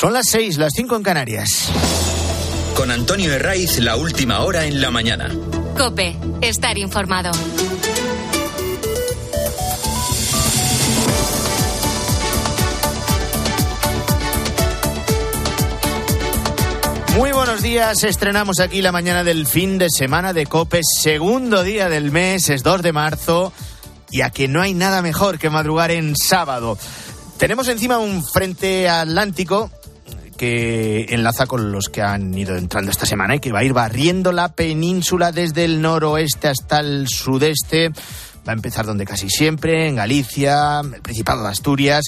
Son las seis, las cinco en Canarias. Con Antonio Herraiz, la última hora en la mañana. Cope, estar informado. Muy buenos días, estrenamos aquí la mañana del fin de semana de COPE, segundo día del mes, es 2 de marzo, y a que no hay nada mejor que madrugar en sábado. Tenemos encima un frente atlántico que enlaza con los que han ido entrando esta semana y que va a ir barriendo la península desde el noroeste hasta el sudeste. Va a empezar donde casi siempre, en Galicia, el Principado de Asturias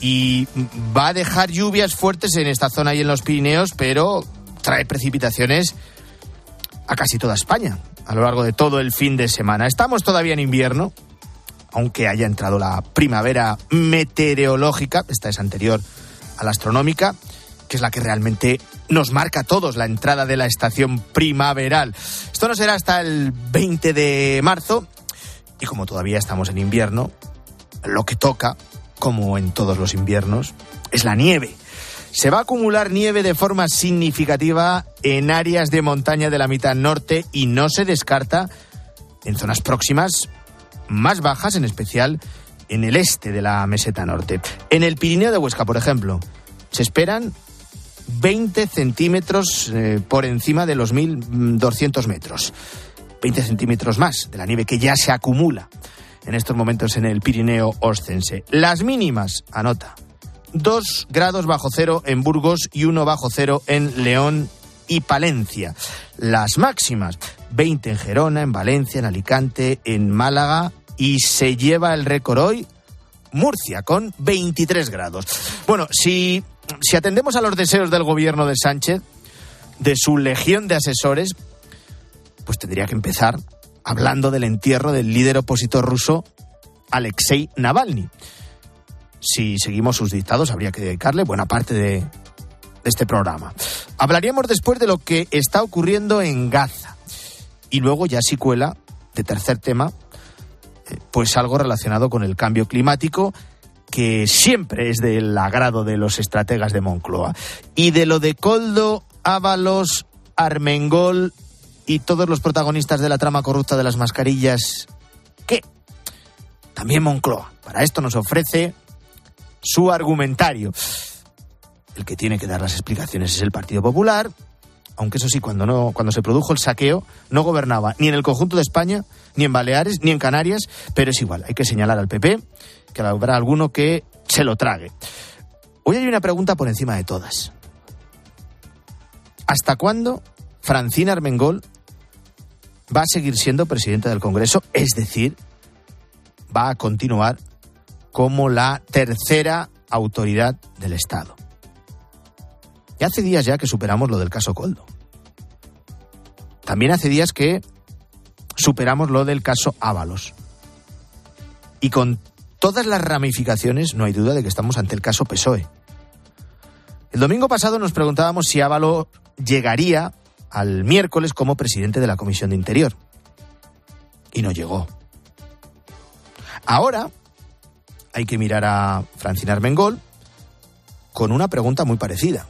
y va a dejar lluvias fuertes en esta zona y en los Pirineos, pero trae precipitaciones a casi toda España a lo largo de todo el fin de semana. Estamos todavía en invierno, aunque haya entrado la primavera meteorológica, esta es anterior a la astronómica, que es la que realmente nos marca a todos la entrada de la estación primaveral. Esto no será hasta el 20 de marzo y como todavía estamos en invierno, lo que toca como en todos los inviernos, es la nieve. Se va a acumular nieve de forma significativa en áreas de montaña de la mitad norte y no se descarta en zonas próximas más bajas, en especial en el este de la meseta norte. En el Pirineo de Huesca, por ejemplo, se esperan 20 centímetros eh, por encima de los 1.200 metros. 20 centímetros más de la nieve que ya se acumula en estos momentos en el Pirineo Ostense. Las mínimas, anota, 2 grados bajo cero en Burgos y 1 bajo cero en León y Palencia. Las máximas, 20 en Gerona, en Valencia, en Alicante, en Málaga y se lleva el récord hoy Murcia con 23 grados. Bueno, si, si atendemos a los deseos del gobierno de Sánchez, de su legión de asesores, pues tendría que empezar hablando del entierro del líder opositor ruso Alexei Navalny. Si seguimos sus dictados, habría que dedicarle buena parte de, este programa. Hablaríamos después de lo que está ocurriendo en Gaza. Y luego ya si cuela, de tercer tema, eh, pues algo relacionado con el cambio climático que siempre es del agrado de los estrategas de Moncloa. Y de lo de Coldo, Ábalos, Armengol y todos los protagonistas de la trama corrupta de las mascarillas, ¿qué? También Moncloa. Para esto nos ofrece su argumentario. El que tiene que dar las explicaciones es el Partido Popular, aunque eso sí, cuando, no, cuando se produjo el saqueo, no gobernaba ni en el conjunto de España, ni en Baleares, ni en Canarias, pero es igual, hay que señalar al PP que habrá alguno que se lo trague. Hoy hay una pregunta por encima de todas. ¿Hasta cuándo Francina Armengol va a seguir siendo presidente del Congreso, es decir, va a continuar como la tercera autoridad del Estado. Y hace días ya que superamos lo del caso Coldo. También hace días que superamos lo del caso Ábalos. Y con todas las ramificaciones, no hay duda de que estamos ante el caso PSOE. El domingo pasado nos preguntábamos si Ábalos llegaría al miércoles como presidente de la Comisión de Interior. Y no llegó. Ahora hay que mirar a Francina Armengol con una pregunta muy parecida.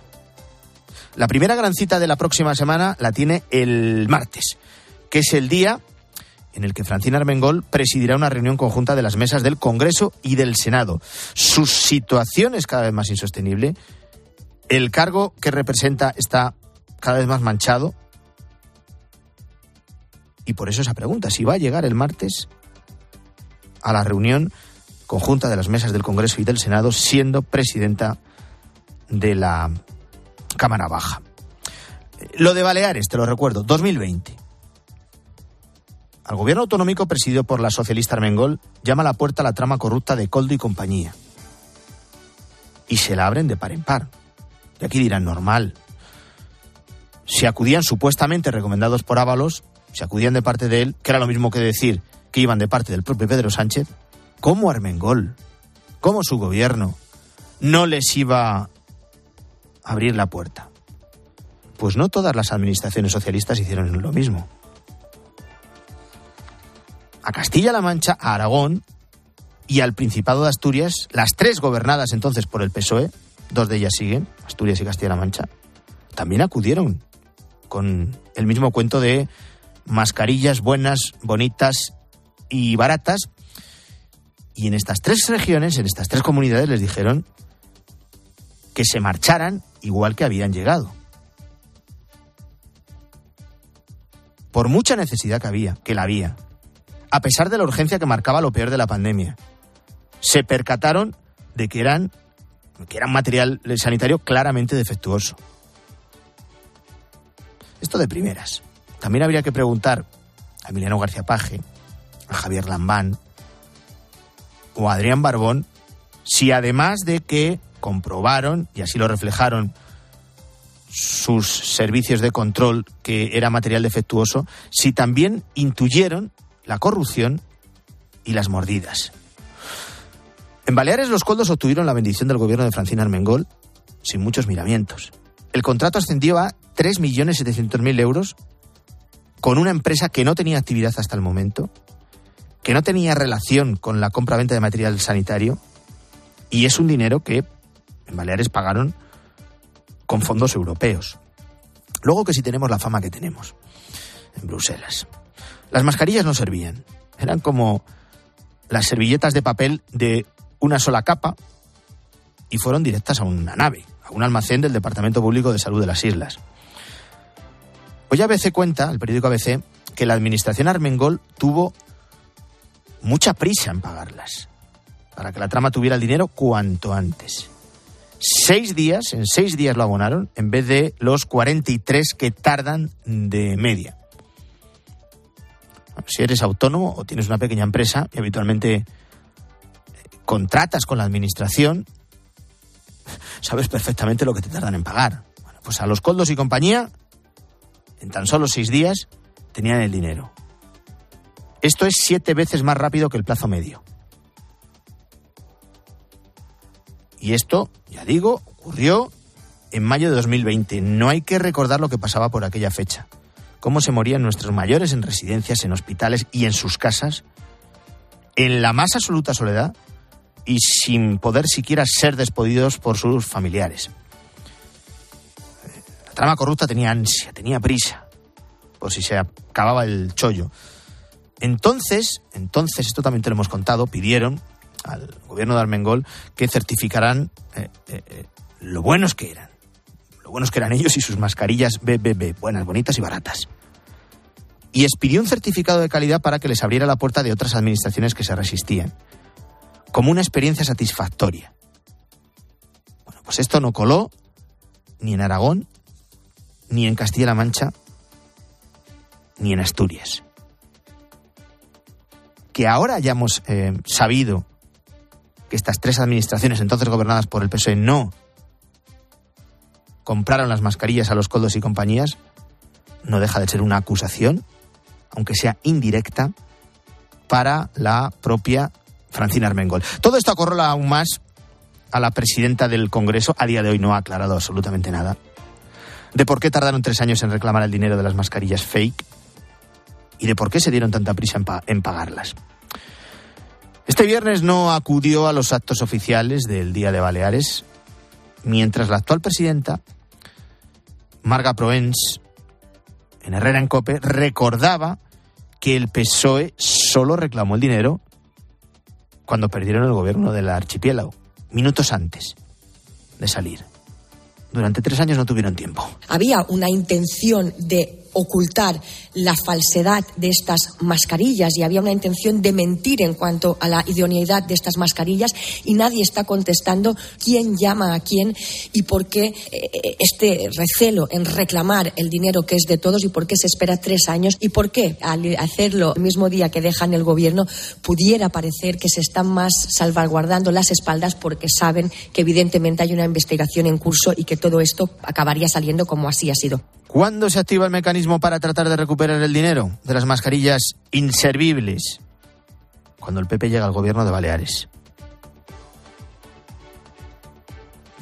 La primera gran cita de la próxima semana la tiene el martes, que es el día en el que Francina Armengol presidirá una reunión conjunta de las mesas del Congreso y del Senado. Su situación es cada vez más insostenible. El cargo que representa está cada vez más manchado. Y por eso esa pregunta, si va a llegar el martes a la reunión conjunta de las mesas del Congreso y del Senado siendo presidenta de la Cámara Baja. Lo de Baleares, te lo recuerdo, 2020. Al gobierno autonómico presidido por la socialista Armengol llama a la puerta la trama corrupta de Coldo y compañía. Y se la abren de par en par. Y aquí dirán normal, si acudían supuestamente recomendados por Ábalos, si acudían de parte de él, que era lo mismo que decir que iban de parte del propio Pedro Sánchez, ¿cómo Armengol, cómo su gobierno no les iba a abrir la puerta? Pues no todas las administraciones socialistas hicieron lo mismo. A Castilla-La Mancha, a Aragón y al Principado de Asturias, las tres gobernadas entonces por el PSOE, dos de ellas siguen, Asturias y Castilla-La Mancha, también acudieron con el mismo cuento de mascarillas buenas, bonitas y baratas. Y en estas tres regiones, en estas tres comunidades, les dijeron que se marcharan igual que habían llegado. Por mucha necesidad que había, que la había, a pesar de la urgencia que marcaba lo peor de la pandemia, se percataron de que eran, que eran material sanitario claramente defectuoso. Esto de primeras. También habría que preguntar a Emiliano García Paje, a Javier Lambán o a Adrián Barbón si además de que comprobaron, y así lo reflejaron sus servicios de control que era material defectuoso, si también intuyeron la corrupción y las mordidas. En Baleares los coldos obtuvieron la bendición del gobierno de Francina Armengol sin muchos miramientos. El contrato ascendió a 3.700.000 euros con una empresa que no tenía actividad hasta el momento, que no tenía relación con la compra-venta de material sanitario, y es un dinero que en Baleares pagaron con fondos europeos. Luego que si tenemos la fama que tenemos en Bruselas. Las mascarillas no servían. Eran como las servilletas de papel de una sola capa y fueron directas a una nave, a un almacén del Departamento Público de Salud de las Islas. Hoy ABC cuenta, el periódico ABC, que la administración Armengol tuvo mucha prisa en pagarlas, para que la trama tuviera el dinero cuanto antes. Seis días, en seis días lo abonaron, en vez de los 43 que tardan de media. Si eres autónomo o tienes una pequeña empresa y habitualmente eh, contratas con la administración, sabes perfectamente lo que te tardan en pagar. Pues a los coldos y compañía en tan solo seis días tenían el dinero. Esto es siete veces más rápido que el plazo medio. Y esto, ya digo, ocurrió en mayo de 2020. No hay que recordar lo que pasaba por aquella fecha. Cómo se morían nuestros mayores en residencias, en hospitales y en sus casas, en la más absoluta soledad y sin poder siquiera ser despedidos por sus familiares. La trama corrupta tenía ansia, tenía prisa, por si se acababa el chollo. Entonces, entonces, esto también te lo hemos contado, pidieron al gobierno de Armengol que certificaran eh, eh, eh, lo buenos que eran. Lo buenos que eran ellos y sus mascarillas BBB, buenas, bonitas y baratas. Y expidió un certificado de calidad para que les abriera la puerta de otras administraciones que se resistían. Como una experiencia satisfactoria. Bueno, pues esto no coló ni en Aragón, ni en Castilla-La Mancha, ni en Asturias. Que ahora hayamos eh, sabido que estas tres administraciones, entonces gobernadas por el PSOE, no compraron las mascarillas a los coldos y compañías, no deja de ser una acusación, aunque sea indirecta, para la propia Francina Armengol. Todo esto acorrola aún más a la presidenta del Congreso. A día de hoy no ha aclarado absolutamente nada de por qué tardaron tres años en reclamar el dinero de las mascarillas fake y de por qué se dieron tanta prisa en, pagarlas. Este viernes no acudió a los actos oficiales del Día de Baleares, mientras la actual presidenta, Marga Proens, en Herrera en Cope, recordaba que el PSOE solo reclamó el dinero cuando perdieron el gobierno del archipiélago, minutos antes de salir. Durante tres años no tuvieron tiempo. Había una intención de ocultar la falsedad de estas mascarillas y había una intención de mentir en cuanto a la idoneidad de estas mascarillas y nadie está contestando quién llama a quién y por qué eh, este recelo en reclamar el dinero que es de todos y por qué se espera tres años y por qué al hacerlo el mismo día que dejan el gobierno pudiera parecer que se están más salvaguardando las espaldas porque saben que evidentemente hay una investigación en curso y que todo esto acabaría saliendo como así ha sido. ¿Cuándo se activa el mecanismo para tratar de recuperar el dinero de las mascarillas inservibles? Cuando el PP llega al gobierno de Baleares.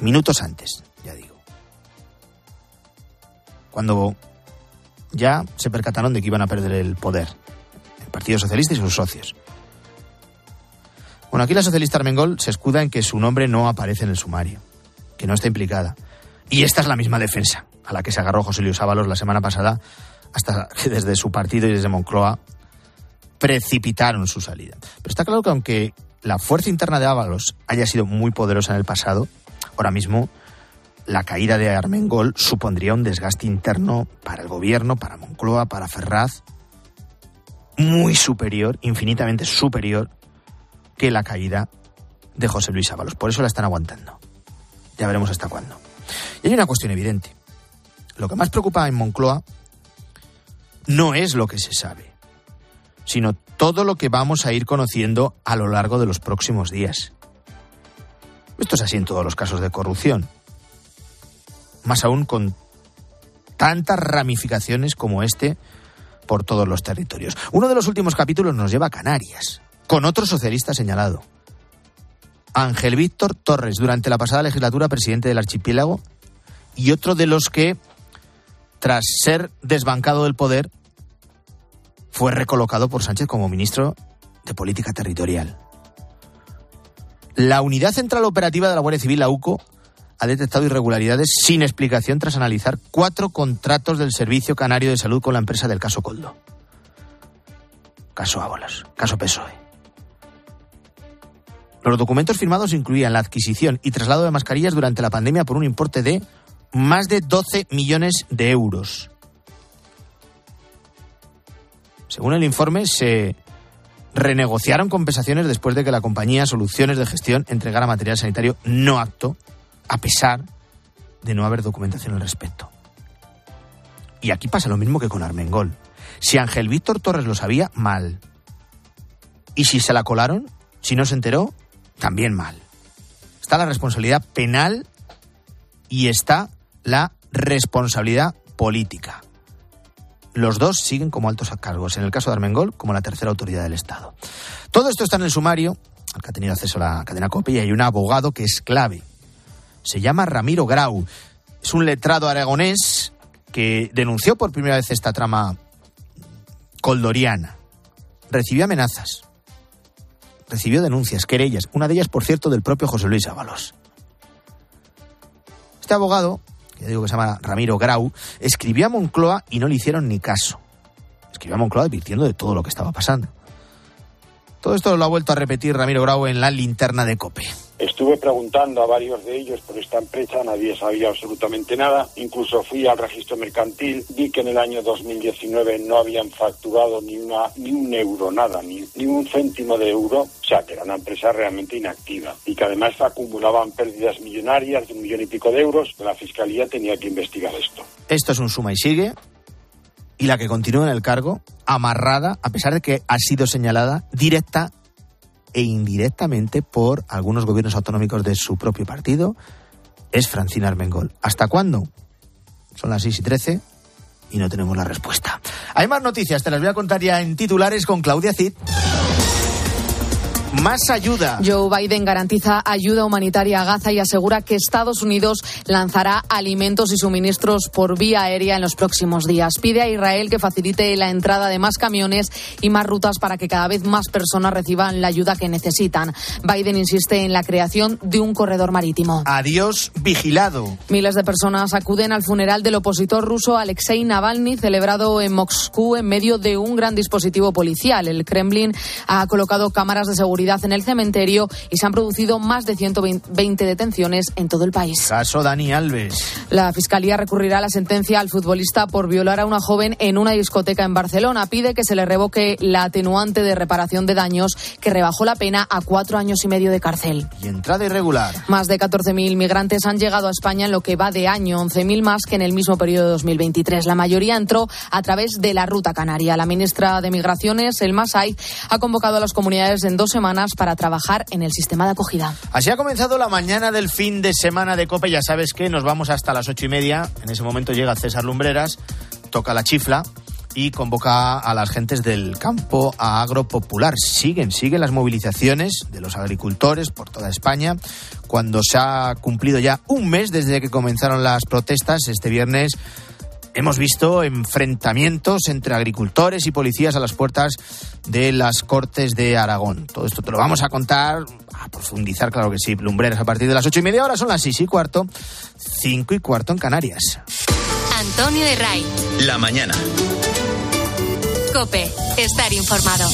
Minutos antes, ya digo. Cuando ya se percataron de que iban a perder el poder. El Partido Socialista y sus socios. Bueno, aquí la socialista Armengol se escuda en que su nombre no aparece en el sumario que no está implicada. Y esta es la misma defensa a la que se agarró José Luis Ábalos la semana pasada, hasta que desde su partido y desde Moncloa precipitaron su salida. Pero está claro que aunque la fuerza interna de Ábalos haya sido muy poderosa en el pasado, ahora mismo la caída de Armengol supondría un desgaste interno para el gobierno, para Moncloa, para Ferraz, muy superior, infinitamente superior que la caída de José Luis Ábalos. Por eso la están aguantando. Ya veremos hasta cuándo. Y hay una cuestión evidente. Lo que más preocupa en Moncloa no es lo que se sabe, sino todo lo que vamos a ir conociendo a lo largo de los próximos días. Esto es así en todos los casos de corrupción. Más aún con tantas ramificaciones como este por todos los territorios. Uno de los últimos capítulos nos lleva a Canarias, con otro socialista señalado. Ángel Víctor Torres, durante la pasada legislatura presidente del archipiélago, y otro de los que, tras ser desbancado del poder, fue recolocado por Sánchez como ministro de Política Territorial. La Unidad Central Operativa de la Guardia Civil, la UCO, ha detectado irregularidades sin explicación tras analizar cuatro contratos del Servicio Canario de Salud con la empresa del caso Coldo. Caso Ábolas, caso PSOE. Los documentos firmados incluían la adquisición y traslado de mascarillas durante la pandemia por un importe de más de 12 millones de euros. Según el informe, se renegociaron compensaciones después de que la compañía Soluciones de Gestión entregara material sanitario no apto, a pesar de no haber documentación al respecto. Y aquí pasa lo mismo que con Armengol. Si Ángel Víctor Torres lo sabía, mal. Y si se la colaron, si no se enteró, también mal. Está la responsabilidad penal y está la responsabilidad política. Los dos siguen como altos cargos, en el caso de Armengol como la tercera autoridad del Estado. Todo esto está en el sumario, al que ha tenido acceso la cadena COPE, y hay un abogado que es clave. Se llama Ramiro Grau. Es un letrado aragonés que denunció por primera vez esta trama coldoriana. Recibió amenazas, recibió denuncias, querellas, una de ellas, por cierto, del propio José Luis Ábalos. Este abogado ya digo que se llama Ramiro Grau, escribió a Moncloa y no le hicieron ni caso. Escribió a Moncloa advirtiendo de todo lo que estaba pasando. Todo esto lo ha vuelto a repetir Ramiro Grau en la linterna de Cope. Estuve preguntando a varios de ellos por esta empresa, nadie sabía absolutamente nada. Incluso fui al registro mercantil, vi que en el año 2019 no habían facturado ni, una, ni un euro, nada, ni, ni un céntimo de euro. O sea, que era una empresa realmente inactiva y que además acumulaban pérdidas millonarias de un millón y pico de euros. La fiscalía tenía que investigar esto. Esto es un suma y sigue. Y la que continúa en el cargo, amarrada, a pesar de que ha sido señalada directa e indirectamente por algunos gobiernos autonómicos de su propio partido, es Francina Armengol. ¿Hasta cuándo? Son las 6 y 13 y no tenemos la respuesta. Hay más noticias, te las voy a contar ya en titulares con Claudia Cid. Más ayuda. Joe Biden garantiza ayuda humanitaria a Gaza y asegura que Estados Unidos lanzará alimentos y suministros por vía aérea en los próximos días. Pide a Israel que facilite la entrada de más camiones y más rutas para que cada vez más personas reciban la ayuda que necesitan. Biden insiste en la creación de un corredor marítimo. Adiós vigilado. Miles de personas acuden al funeral del opositor ruso Alexei Navalny, celebrado en Moscú en medio de un gran dispositivo policial. El Kremlin ha colocado cámaras de seguridad en el cementerio y se han producido más de 120 detenciones en todo el país. Caso Dani Alves. La Fiscalía recurrirá a la sentencia al futbolista por violar a una joven en una discoteca en Barcelona. Pide que se le revoque la atenuante de reparación de daños que rebajó la pena a cuatro años y medio de cárcel. Y entrada irregular. Más de 14.000 migrantes han llegado a España en lo que va de año, 11.000 más que en el mismo periodo de 2023. La mayoría entró a través de la ruta canaria. La ministra de Migraciones, El Masay, ha convocado a las comunidades en dos semanas para trabajar en el sistema de acogida. Así ha comenzado la mañana del fin de semana de COPE. Ya sabes que nos vamos hasta las ocho y media. En ese momento llega César Lumbreras, toca la chifla y convoca a las gentes del campo a agropopular. Siguen, siguen las movilizaciones de los agricultores por toda España. Cuando se ha cumplido ya un mes desde que comenzaron las protestas, este viernes hemos visto enfrentamientos entre agricultores y policías a las puertas de las Cortes de Aragón. Todo esto te lo vamos a contar, a profundizar, claro que sí, Lumbreras a partir de las ocho y media, ahora son las seis y cuarto, cinco y cuarto en Canarias. Antonio de Ray. La mañana. Cope, estar informado.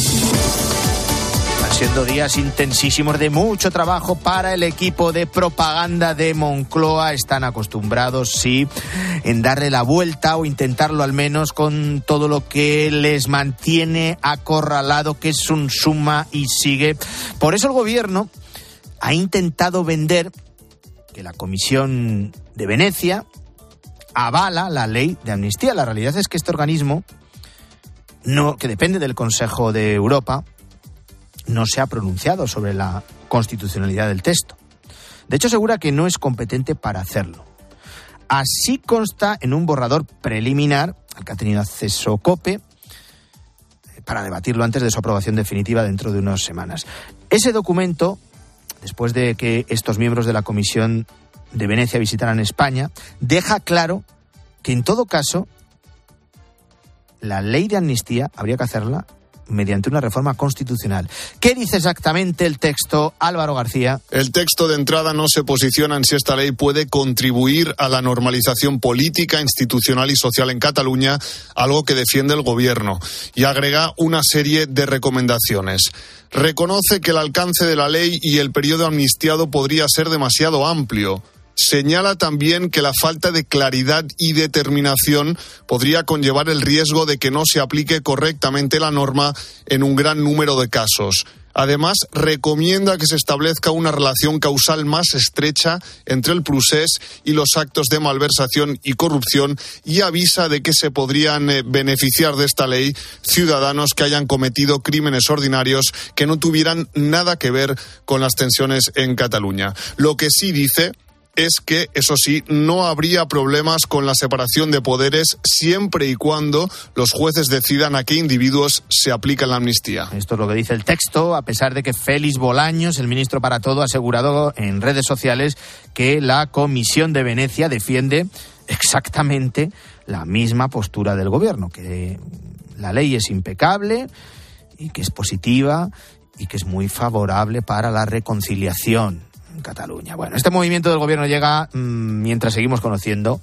Siendo días intensísimos de mucho trabajo para el equipo de propaganda de Moncloa. Están acostumbrados, sí, en darle la vuelta o intentarlo al menos con todo lo que les mantiene acorralado, que es un suma y sigue. Por eso el gobierno ha intentado vender que la Comisión de Venecia avala la ley de amnistía. La realidad es que este organismo, no, que depende del Consejo de Europa, no se ha pronunciado sobre la constitucionalidad del texto. De hecho, asegura que no es competente para hacerlo. Así consta en un borrador preliminar al que ha tenido acceso COPE para debatirlo antes de su aprobación definitiva dentro de unas semanas. Ese documento, después de que estos miembros de la Comisión de Venecia visitaran España, deja claro que en todo caso la ley de amnistía habría que hacerla mediante una reforma constitucional. ¿Qué dice exactamente el texto, Álvaro García? El texto de entrada no se posiciona en si esta ley puede contribuir a la normalización política, institucional y social en Cataluña, algo que defiende el Gobierno, y agrega una serie de recomendaciones. Reconoce que el alcance de la ley y el periodo amnistiado podría ser demasiado amplio señala también que la falta de claridad y determinación podría conllevar el riesgo de que no se aplique correctamente la norma en un gran número de casos. Además, recomienda que se establezca una relación causal más estrecha entre el procés y los actos de malversación y corrupción y avisa de que se podrían eh, beneficiar de esta ley ciudadanos que hayan cometido crímenes ordinarios que no tuvieran nada que ver con las tensiones en Cataluña. Lo que sí dice es que, eso sí, no habría problemas con la separación de poderes siempre y cuando los jueces decidan a qué individuos se aplica la amnistía. Esto es lo que dice el texto, a pesar de que Félix Bolaños, el ministro para todo, ha asegurado en redes sociales que la Comisión de Venecia defiende exactamente la misma postura del gobierno, que la ley es impecable y que es positiva y que es muy favorable para la reconciliación Cataluña. Bueno, este movimiento del gobierno llega mmm, mientras seguimos conociendo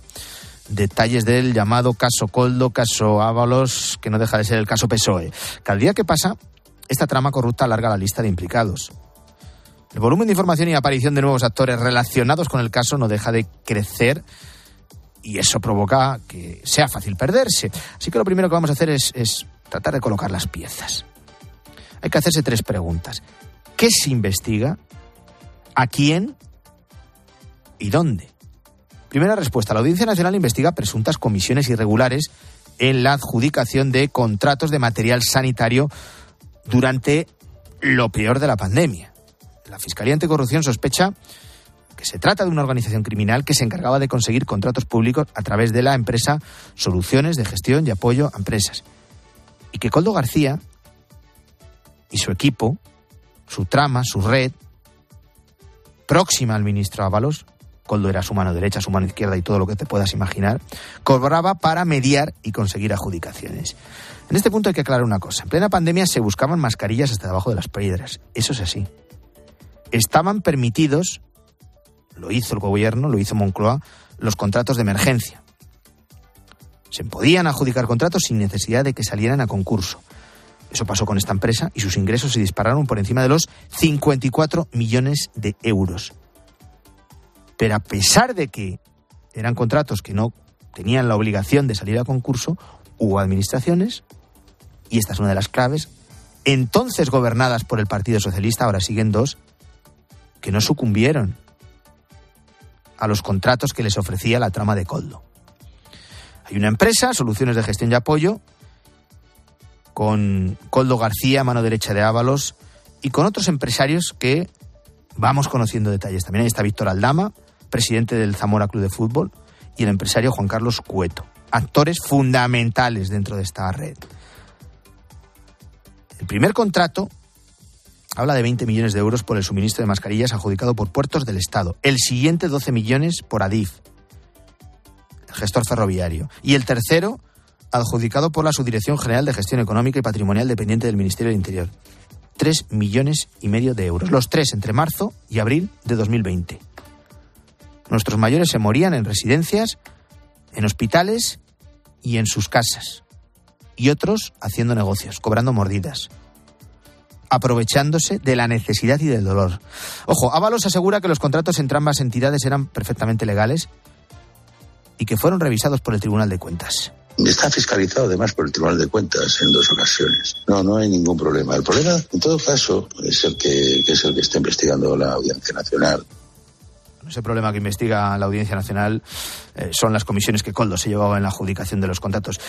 detalles del llamado caso Coldo, caso Ábalos, que no deja de ser el caso PSOE. Cada día que pasa, esta trama corrupta alarga la lista de implicados. El volumen de información y aparición de nuevos actores relacionados con el caso no deja de crecer y eso provoca que sea fácil perderse. Así que lo primero que vamos a hacer es tratar de colocar las piezas. Hay que hacerse tres preguntas. ¿Qué se investiga? ¿A quién? ¿Y dónde? Primera respuesta. La Audiencia Nacional investiga presuntas comisiones irregulares en la adjudicación de contratos de material sanitario durante lo peor de la pandemia. La Fiscalía Anticorrupción sospecha que se trata de una organización criminal que se encargaba de conseguir contratos públicos a través de la empresa Soluciones de Gestión y Apoyo a Empresas. Y que Coldo García y su equipo, su trama, su red, próxima al ministro Ábalos, Coldo era su mano derecha, su mano izquierda y todo lo que te puedas imaginar, cobraba para mediar y conseguir adjudicaciones. En este punto hay que aclarar una cosa. En plena pandemia se buscaban mascarillas hasta debajo de las piedras. Eso es así. Estaban permitidos, lo hizo el gobierno, lo hizo Moncloa, los contratos de emergencia. Se podían adjudicar contratos sin necesidad de que salieran a concurso. Eso pasó con esta empresa y sus ingresos se dispararon por encima de los 54 millones de euros. Pero a pesar de que eran contratos que no tenían la obligación de salir a concurso, hubo administraciones, y esta es una de las claves, entonces gobernadas por el Partido Socialista, ahora siguen dos, que no sucumbieron a los contratos que les ofrecía la trama de Coldo. Hay una empresa, Soluciones de Gestión y Apoyo, con Coldo García, mano derecha de Ábalos, y con otros empresarios que vamos conociendo detalles. También ahí está Víctor Aldama, presidente del Zamora Club de Fútbol, y el empresario Juan Carlos Cueto, actores fundamentales dentro de esta red. El primer contrato habla de 20 millones de euros por el suministro de mascarillas adjudicado por puertos del Estado. El siguiente 12 millones por Adif. gestor ferroviario. Y el tercero, adjudicado por la Subdirección General de Gestión Económica y Patrimonial dependiente del Ministerio del Interior. Tres millones y medio de euros. Los tres entre marzo y abril de 2020. Nuestros mayores se morían en residencias, en hospitales y en sus casas. Y otros haciendo negocios, cobrando mordidas aprovechándose de la necesidad y del dolor. Ojo, Ábalos asegura que los contratos entre ambas entidades eran perfectamente legales y que fueron revisados por el Tribunal de Cuentas. Está fiscalizado además por el Tribunal de Cuentas en dos ocasiones. No, no hay ningún problema. El problema, en todo caso, es el que, es el que está investigando la Audiencia Nacional. Ese problema que investiga la Audiencia Nacional eh, son las comisiones que Coldo se llevaba en la adjudicación de los contratos.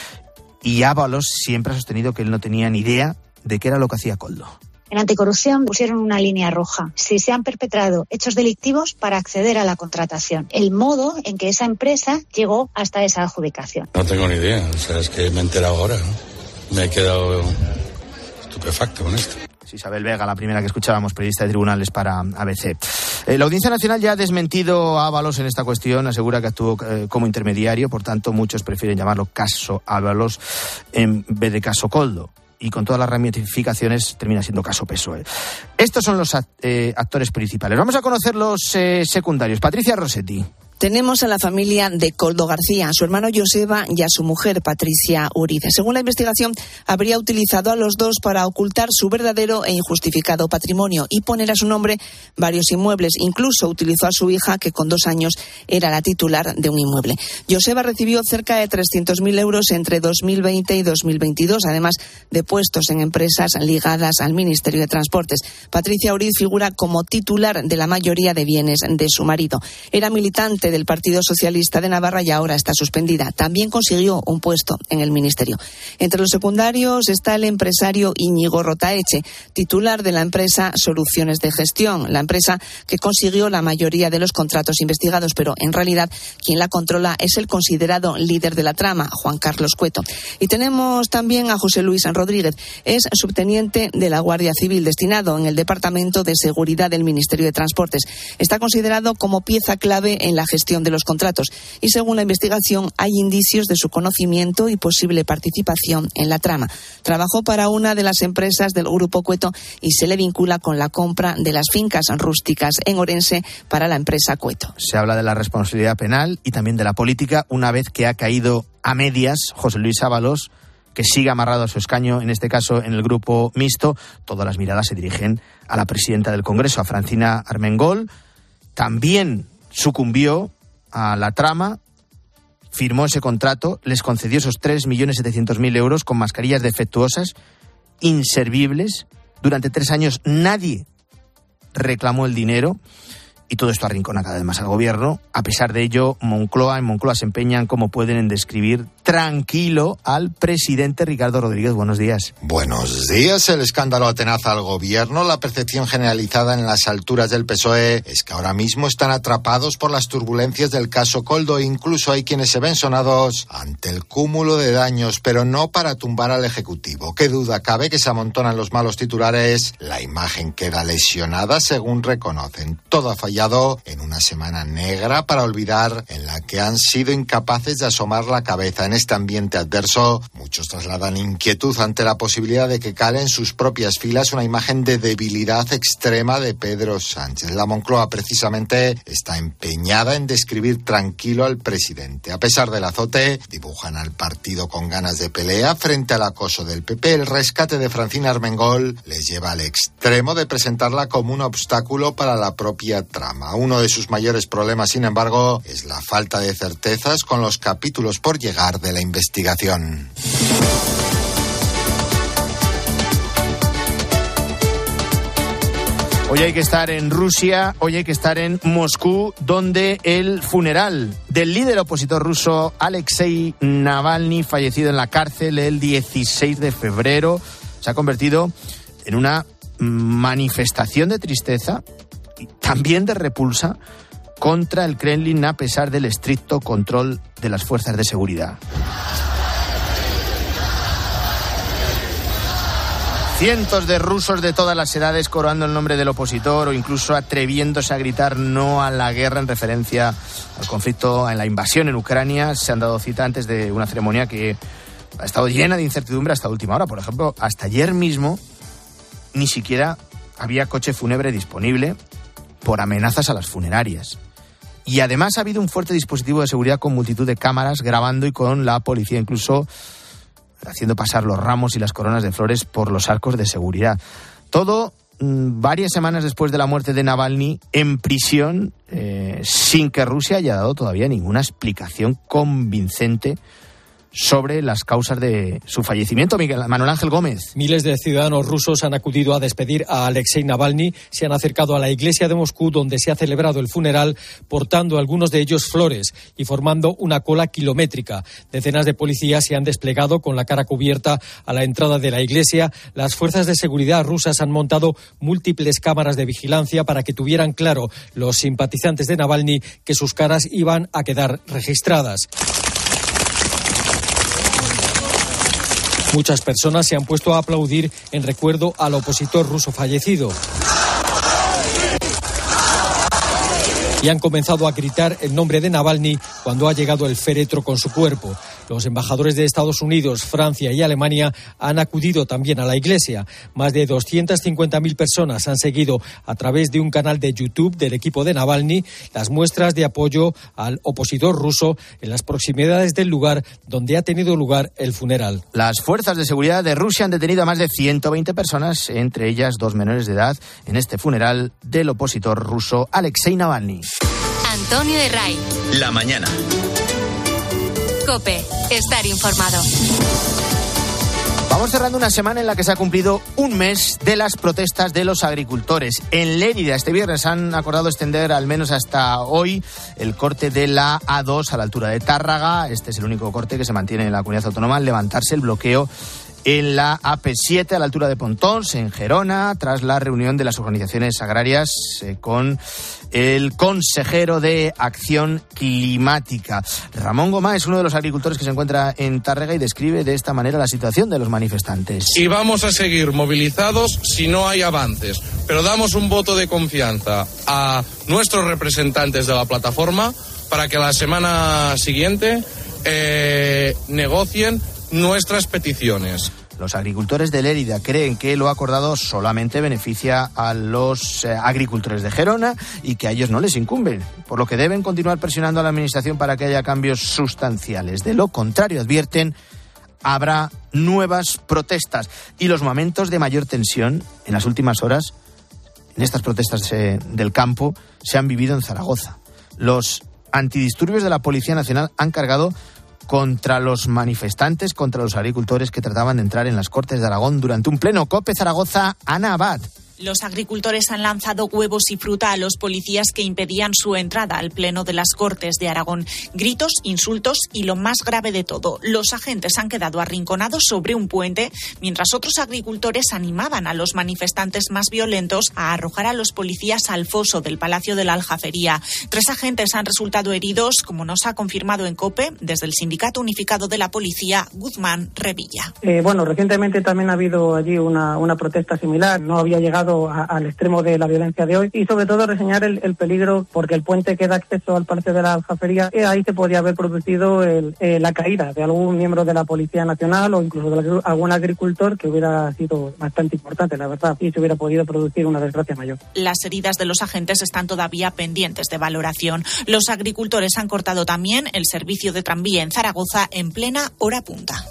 Y Ábalos siempre ha sostenido que él no tenía ni idea de qué era lo que hacía Coldo. En anticorrupción pusieron una línea roja. Si se han perpetrado hechos delictivos para acceder a la contratación. El modo en que esa empresa llegó hasta esa adjudicación. No tengo ni idea. O sea, es que me he enterado ahora. Me he quedado estupefacto con esto. Isabel Vega, la primera que escuchábamos, periodista de tribunales para ABC. Eh, la Audiencia Nacional ya ha desmentido a Ábalos en esta cuestión, asegura que actuó eh, como intermediario, por tanto muchos prefieren llamarlo caso Ábalos en vez de caso Coldo y con todas las ramificaciones termina siendo caso PSOE. Estos son los eh, actores principales. Vamos a conocer los eh, secundarios. Patricia Rossetti. Tenemos a la familia de Coldo García, a su hermano Joseba y a su mujer Patricia Uribe. Según la investigación, habría utilizado a los dos para ocultar su verdadero e injustificado patrimonio y poner a su nombre varios inmuebles. Incluso utilizó a su hija, que con dos años era la titular de un inmueble. Joseba recibió cerca de 300.000 euros entre 2020 y 2022, además de puestos en empresas ligadas al Ministerio de Transportes. Patricia Uribe figura como titular de la mayoría de bienes de su marido. Era militante del Partido Socialista de Navarra y ahora está suspendida. También consiguió un puesto en el Ministerio. Entre los secundarios está el empresario Íñigo Rotaeche, titular de la empresa Soluciones de Gestión, la empresa que consiguió la mayoría de los contratos investigados, pero en realidad quien la controla es el considerado líder de la trama, Juan Carlos Cueto. Y tenemos también a José Luis Rodríguez, es subteniente de la Guardia Civil destinado en el Departamento de Seguridad del Ministerio de Transportes. Está considerado como pieza clave en la gestión de los contratos y según la investigación hay indicios de su conocimiento y posible participación en la trama. Trabajó para una de las empresas del Grupo Cueto y se le vincula con la compra de las fincas rústicas en Orense para la empresa Cueto. Se habla de la responsabilidad penal y también de la política una vez que ha caído a medias José Luis Ábalos que sigue amarrado a su escaño, en este caso en el grupo mixto. Todas las miradas se dirigen a la presidenta del Congreso, a Francina Armengol. También sucumbió a la trama, firmó ese contrato, les concedió esos 3.700.000 euros con mascarillas defectuosas, inservibles. Durante tres años nadie reclamó el dinero y todo esto arrincona cada vez más al gobierno. A pesar de ello, Moncloa, en Moncloa se empeñan como pueden en describir tranquilo al presidente Ricardo Rodríguez. Buenos días. Buenos días. El escándalo atenaza al gobierno. La percepción generalizada en las alturas del PSOE es que ahora mismo están atrapados por las turbulencias del caso Coldo incluso hay quienes se ven sonados ante el cúmulo de daños, pero no para tumbar al Ejecutivo. Qué duda cabe que se amontonan los malos titulares. La imagen queda lesionada según reconocen. Todo ha fallado en una semana negra para olvidar en la que han sido incapaces de asomar la cabeza este ambiente adverso, muchos trasladan inquietud ante la posibilidad de que cale en sus propias filas una imagen de debilidad extrema de Pedro Sánchez. La Moncloa precisamente está empeñada en describir tranquilo al presidente. A pesar del azote, dibujan al partido con ganas de pelea frente al acoso del PP. El rescate de Francina Armengol les lleva al extremo de presentarla como un obstáculo para la propia trama. Uno de sus mayores problemas, sin embargo, es la falta de certezas con los capítulos por llegar de la investigación. Hoy hay que estar en Rusia, hoy hay que estar en Moscú, donde el funeral del líder opositor ruso Alexei Navalny, fallecido en la cárcel el 16 de febrero, se ha convertido en una manifestación de tristeza y también de repulsa contra el Kremlin a pesar del estricto control de las fuerzas de seguridad. Cientos de rusos de todas las edades coroando el nombre del opositor o incluso atreviéndose a gritar no a la guerra en referencia al conflicto, en la invasión en Ucrania. Se han dado cita antes de una ceremonia que ha estado llena de incertidumbre hasta última hora. Por ejemplo, hasta ayer mismo ni siquiera había coche fúnebre disponible por amenazas a las funerarias. Y además ha habido un fuerte dispositivo de seguridad con multitud de cámaras grabando y con la policía incluso haciendo pasar los ramos y las coronas de flores por los arcos de seguridad. Todo mm, varias semanas después de la muerte de Navalny en prisión, eh, sin que Rusia haya dado todavía ninguna explicación convincente sobre las causas de su fallecimiento. Manuel Ángel Gómez. Miles de ciudadanos rusos han acudido a despedir a Alexei Navalny, se han acercado a la iglesia de Moscú donde se ha celebrado el funeral, portando algunos de ellos flores y formando una cola kilométrica. Decenas de policías se han desplegado con la cara cubierta a la entrada de la iglesia. Las fuerzas de seguridad rusas han montado múltiples cámaras de vigilancia para que tuvieran claro los simpatizantes de Navalny que sus caras iban a quedar registradas. Muchas personas se han puesto a aplaudir en recuerdo al opositor ruso fallecido. Y han comenzado a gritar el nombre de Navalny cuando ha llegado el féretro con su cuerpo. Los embajadores de Estados Unidos, Francia y Alemania han acudido también a la iglesia. Más de 250.000 personas han seguido a través de un canal de YouTube del equipo de Navalny las muestras de apoyo al opositor ruso en las proximidades del lugar donde ha tenido lugar el funeral. Las fuerzas de seguridad de Rusia han detenido a más de 120 personas, entre ellas dos menores de edad, en este funeral del opositor ruso Alexei Navalny. Antonio de Ray. La mañana. Cope, estar informado. Vamos cerrando una semana en la que se ha cumplido un mes de las protestas de los agricultores. En Lérida este viernes han acordado extender al menos hasta hoy el corte de la A2 a la altura de Tárraga. Este es el único corte que se mantiene en la comunidad autónoma al levantarse el bloqueo en la AP7 a la altura de Pontons, en Gerona, tras la reunión de las organizaciones agrarias eh, con el consejero de Acción Climática. Ramón Goma es uno de los agricultores que se encuentra en Tárrega y describe de esta manera la situación de los manifestantes. Y vamos a seguir movilizados si no hay avances, pero damos un voto de confianza a nuestros representantes de la plataforma para que la semana siguiente eh, negocien nuestras peticiones. Los agricultores de Lérida creen que lo acordado solamente beneficia a los eh, agricultores de Gerona y que a ellos no les incumbe, por lo que deben continuar presionando a la Administración para que haya cambios sustanciales. De lo contrario, advierten, habrá nuevas protestas y los momentos de mayor tensión en las últimas horas, en estas protestas eh, del campo, se han vivido en Zaragoza. Los antidisturbios de la Policía Nacional han cargado contra los manifestantes, contra los agricultores que trataban de entrar en las Cortes de Aragón durante un pleno COPE Zaragoza, Ana Abad. Los agricultores han lanzado huevos y fruta a los policías que impedían su entrada al Pleno de las Cortes de Aragón. Gritos, insultos y lo más grave de todo, los agentes han quedado arrinconados sobre un puente mientras otros agricultores animaban a los manifestantes más violentos a arrojar a los policías al foso del Palacio de la Aljafería. Tres agentes han resultado heridos, como nos ha confirmado en COPE desde el Sindicato Unificado de la Policía, Guzmán Revilla. Eh, bueno, recientemente también ha habido allí una, una protesta similar. No había llegado al extremo de la violencia de hoy y sobre todo reseñar el, peligro porque el puente que da acceso al Palacio de la Aljafería, eh, ahí se podría haber producido eh, la caída de algún miembro de la Policía Nacional o incluso de algún agricultor que hubiera sido bastante importante, la verdad, y se hubiera podido producir una desgracia mayor. Las heridas de los agentes están todavía pendientes de valoración. Los agricultores han cortado también el servicio de tranvía en Zaragoza en plena hora punta.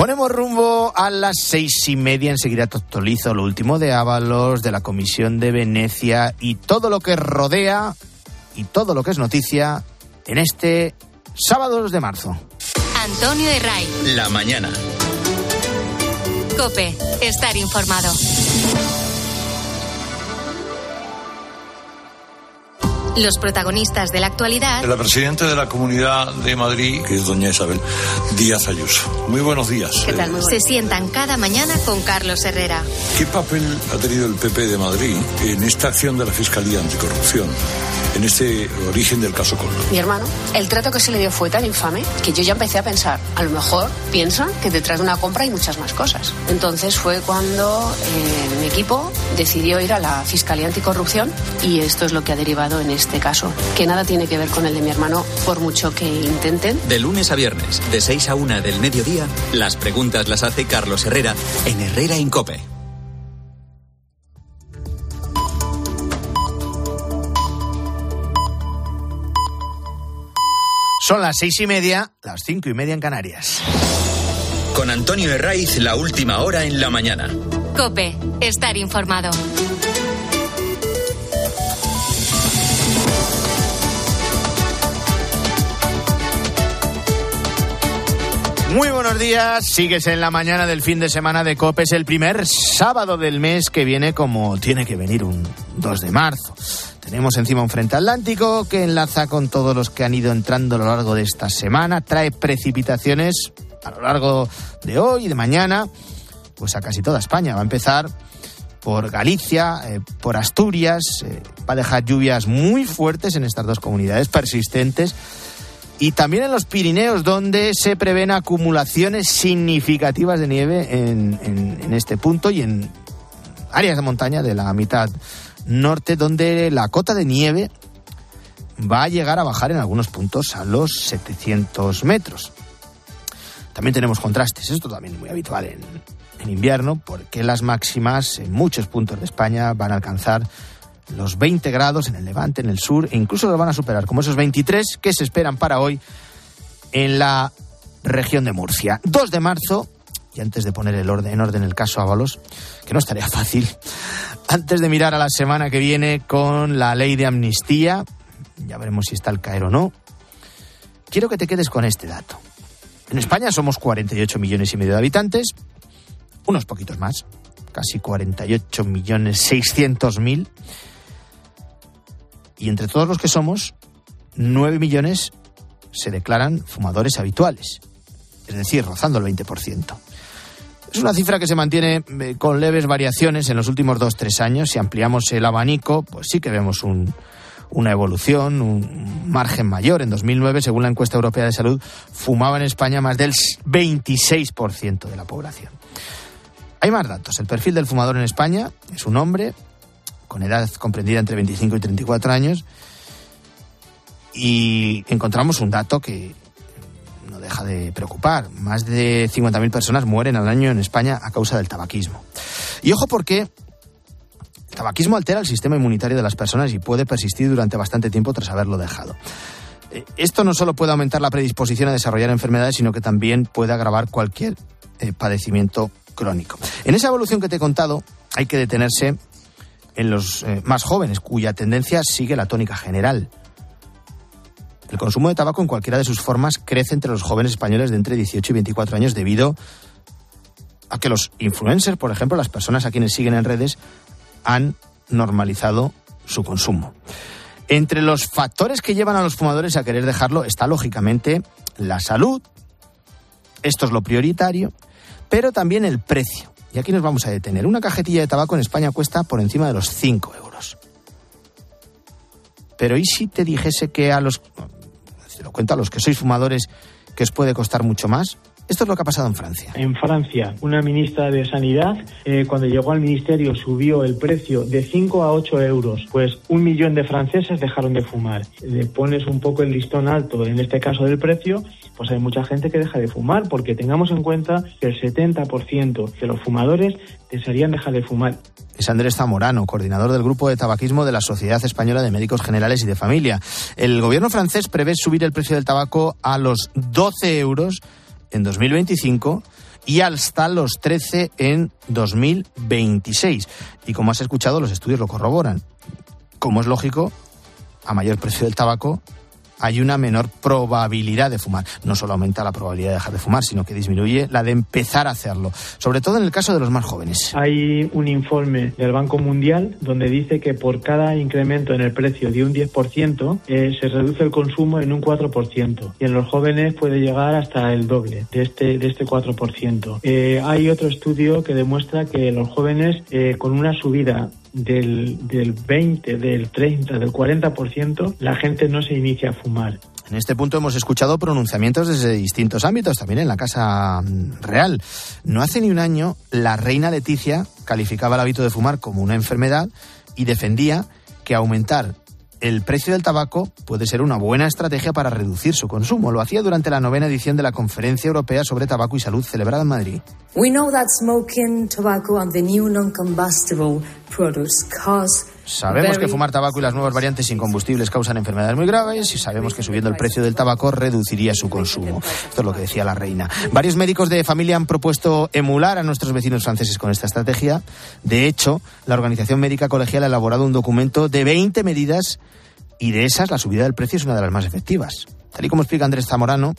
Ponemos rumbo a las seis y media. Enseguida actualizo lo último de Ábalos, de la Comisión de Venecia y todo lo que rodea y todo lo que es noticia en este sábado de marzo. Antonio de Ray. La mañana. Cope, estar informado. Los protagonistas de la actualidad. La presidenta de la Comunidad de Madrid, que es doña Isabel Díaz Ayuso. Muy buenos días. ¿Qué tal? Muy Se sientan cada mañana con Carlos Herrera. ¿Qué papel ha tenido el PP de Madrid en esta acción de la Fiscalía Anticorrupción? en este origen del caso Coldo. Mi hermano, el trato que se le dio fue tan infame que yo ya empecé a pensar, a lo mejor piensan que detrás de una compra hay muchas más cosas. Entonces fue cuando eh, mi equipo decidió ir a la Fiscalía Anticorrupción y esto es lo que ha derivado en este caso, que nada tiene que ver con el de mi hermano por mucho que intenten. De lunes a viernes, de 6 a 1 del mediodía, las preguntas las hace Carlos Herrera en Herrera Incope. Son las seis y media, las cinco y media en Canarias. Con Antonio Herraiz, la última hora en la mañana. Cope, estar informado. Muy buenos días, sigues en la mañana del fin de semana de COPE, es el primer sábado del mes que viene como tiene que venir un 2 de marzo. Tenemos encima un frente atlántico que enlaza con todos los que han ido entrando a lo largo de esta semana, trae precipitaciones a lo largo de hoy y de mañana, pues a casi toda España. Va a empezar por Galicia, eh, por Asturias, eh, va a dejar lluvias muy fuertes en estas dos comunidades, persistentes y también en los Pirineos, donde se prevén acumulaciones significativas de nieve en, este punto y en áreas de montaña de la mitad norte, donde la cota de nieve va a llegar a bajar en algunos puntos a los 700 metros. También tenemos contrastes, esto también es muy habitual en, en invierno, porque las máximas en muchos puntos de España van a alcanzar los 20 grados en el levante, en el sur, e incluso lo van a superar, como esos 23 que se esperan para hoy en la región de Murcia. 2 de marzo, y antes de poner el orden, en orden el caso Ábalos, que no estaría fácil, antes de mirar a la semana que viene con la ley de amnistía, ya veremos si está al caer o no, quiero que te quedes con este dato. En España somos 48 millones y medio de habitantes, unos poquitos más, casi 48 millones 600 mil y entre todos los que somos, 9 millones se declaran fumadores habituales, es decir, rozando el 20%. Es una cifra que se mantiene eh, con leves variaciones en los últimos 2-3 años. Si ampliamos el abanico, pues sí que vemos una evolución, un margen mayor. En 2009, según la encuesta europea de salud, fumaba en España más del 26% de la población. Hay más datos. El perfil del fumador en España es un hombre con edad comprendida entre 25 y 34 años, y encontramos un dato que no deja de preocupar. Más de 50.000 personas mueren al año en España a causa del tabaquismo. Y ojo porque el tabaquismo altera el sistema inmunitario de las personas y puede persistir durante bastante tiempo tras haberlo dejado. Eh, esto no solo puede aumentar la predisposición a desarrollar enfermedades, sino que también puede agravar cualquier eh, padecimiento crónico. En esa evolución que te he contado, hay que detenerse en los eh, más jóvenes, cuya tendencia sigue la tónica general. El consumo de tabaco en cualquiera de sus formas crece entre los jóvenes españoles de entre 18 y 24 años debido a que los influencers, por ejemplo, las personas a quienes siguen en redes, han normalizado su consumo. Entre los factores que llevan a los fumadores a querer dejarlo está lógicamente la salud, esto es lo prioritario, pero también el precio. Y aquí nos vamos a detener. Una cajetilla de tabaco en España cuesta por encima de los 5 euros. Pero ¿y si te dijese que a los... Se lo cuento a los que sois fumadores que os puede costar mucho más? Esto es lo que ha pasado en Francia. En Francia, una ministra de Sanidad, eh, cuando llegó al ministerio, subió el precio de 5 a 8 euros. Pues un millón de franceses dejaron de fumar. Le pones un poco el listón alto, en este caso del precio, pues hay mucha gente que deja de fumar, porque tengamos en cuenta que el 70% de los fumadores desearían dejar de fumar. Es Andrés Zamorano, coordinador del grupo de tabaquismo de la Sociedad Española de Médicos Generales y de Familia. El gobierno francés prevé subir el precio del tabaco a los 12 euros en 2025 y hasta los 13 en 2026. Y como has escuchado, los estudios lo corroboran. Como es lógico, a mayor precio del tabaco, hay una menor probabilidad de fumar. No solo aumenta la probabilidad de dejar de fumar, sino que disminuye la de empezar a hacerlo, sobre todo en el caso de los más jóvenes. Hay un informe del Banco Mundial donde dice que por cada incremento en el precio de un 10% eh, se reduce el consumo en un 4% y en los jóvenes puede llegar hasta el doble de este, de este 4%. Eh, hay otro estudio que demuestra que los jóvenes eh, con una subida del, del 20, del 30, del 40%, la gente no se inicia a fumar. En este punto hemos escuchado pronunciamientos desde distintos ámbitos, también en la Casa Real. No hace ni un año, la reina Leticia calificaba el hábito de fumar como una enfermedad y defendía que aumentar el precio del tabaco puede ser una buena estrategia para reducir su consumo. Lo hacía durante la novena edición de la Conferencia Europea sobre Tabaco y Salud celebrada en Madrid. Sabemos que fumar tabaco y las nuevas variantes incombustibles causan enfermedades muy graves y sabemos que subiendo el precio del tabaco reduciría su consumo. Esto es lo que decía la reina. Varios médicos de familia han propuesto emular a nuestros vecinos franceses con esta estrategia. De hecho, la Organización Médica Colegial ha elaborado un documento de 20 medidas y de esas la subida del precio es una de las más efectivas. Tal y como explica Andrés Zamorano,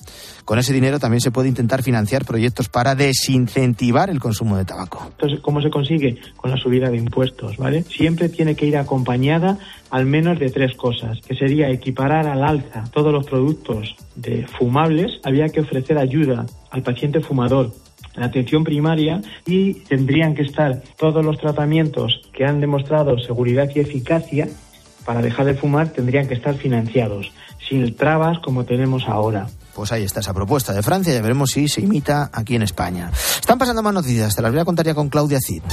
con ese dinero también se puede intentar financiar proyectos para desincentivar el consumo de tabaco. Entonces, ¿cómo se consigue? Con la subida de impuestos, ¿vale? Siempre tiene que ir acompañada al menos de tres cosas, que sería equiparar al alza todos los productos de fumables, había que ofrecer ayuda al paciente fumador la atención primaria y tendrían que estar todos los tratamientos que han demostrado seguridad y eficacia para dejar de fumar tendrían que estar financiados sin trabas como tenemos ahora. Pues ahí está esa propuesta de Francia, ya veremos si se imita aquí en España. Están pasando más noticias, te las voy a contar ya con Claudia Cid.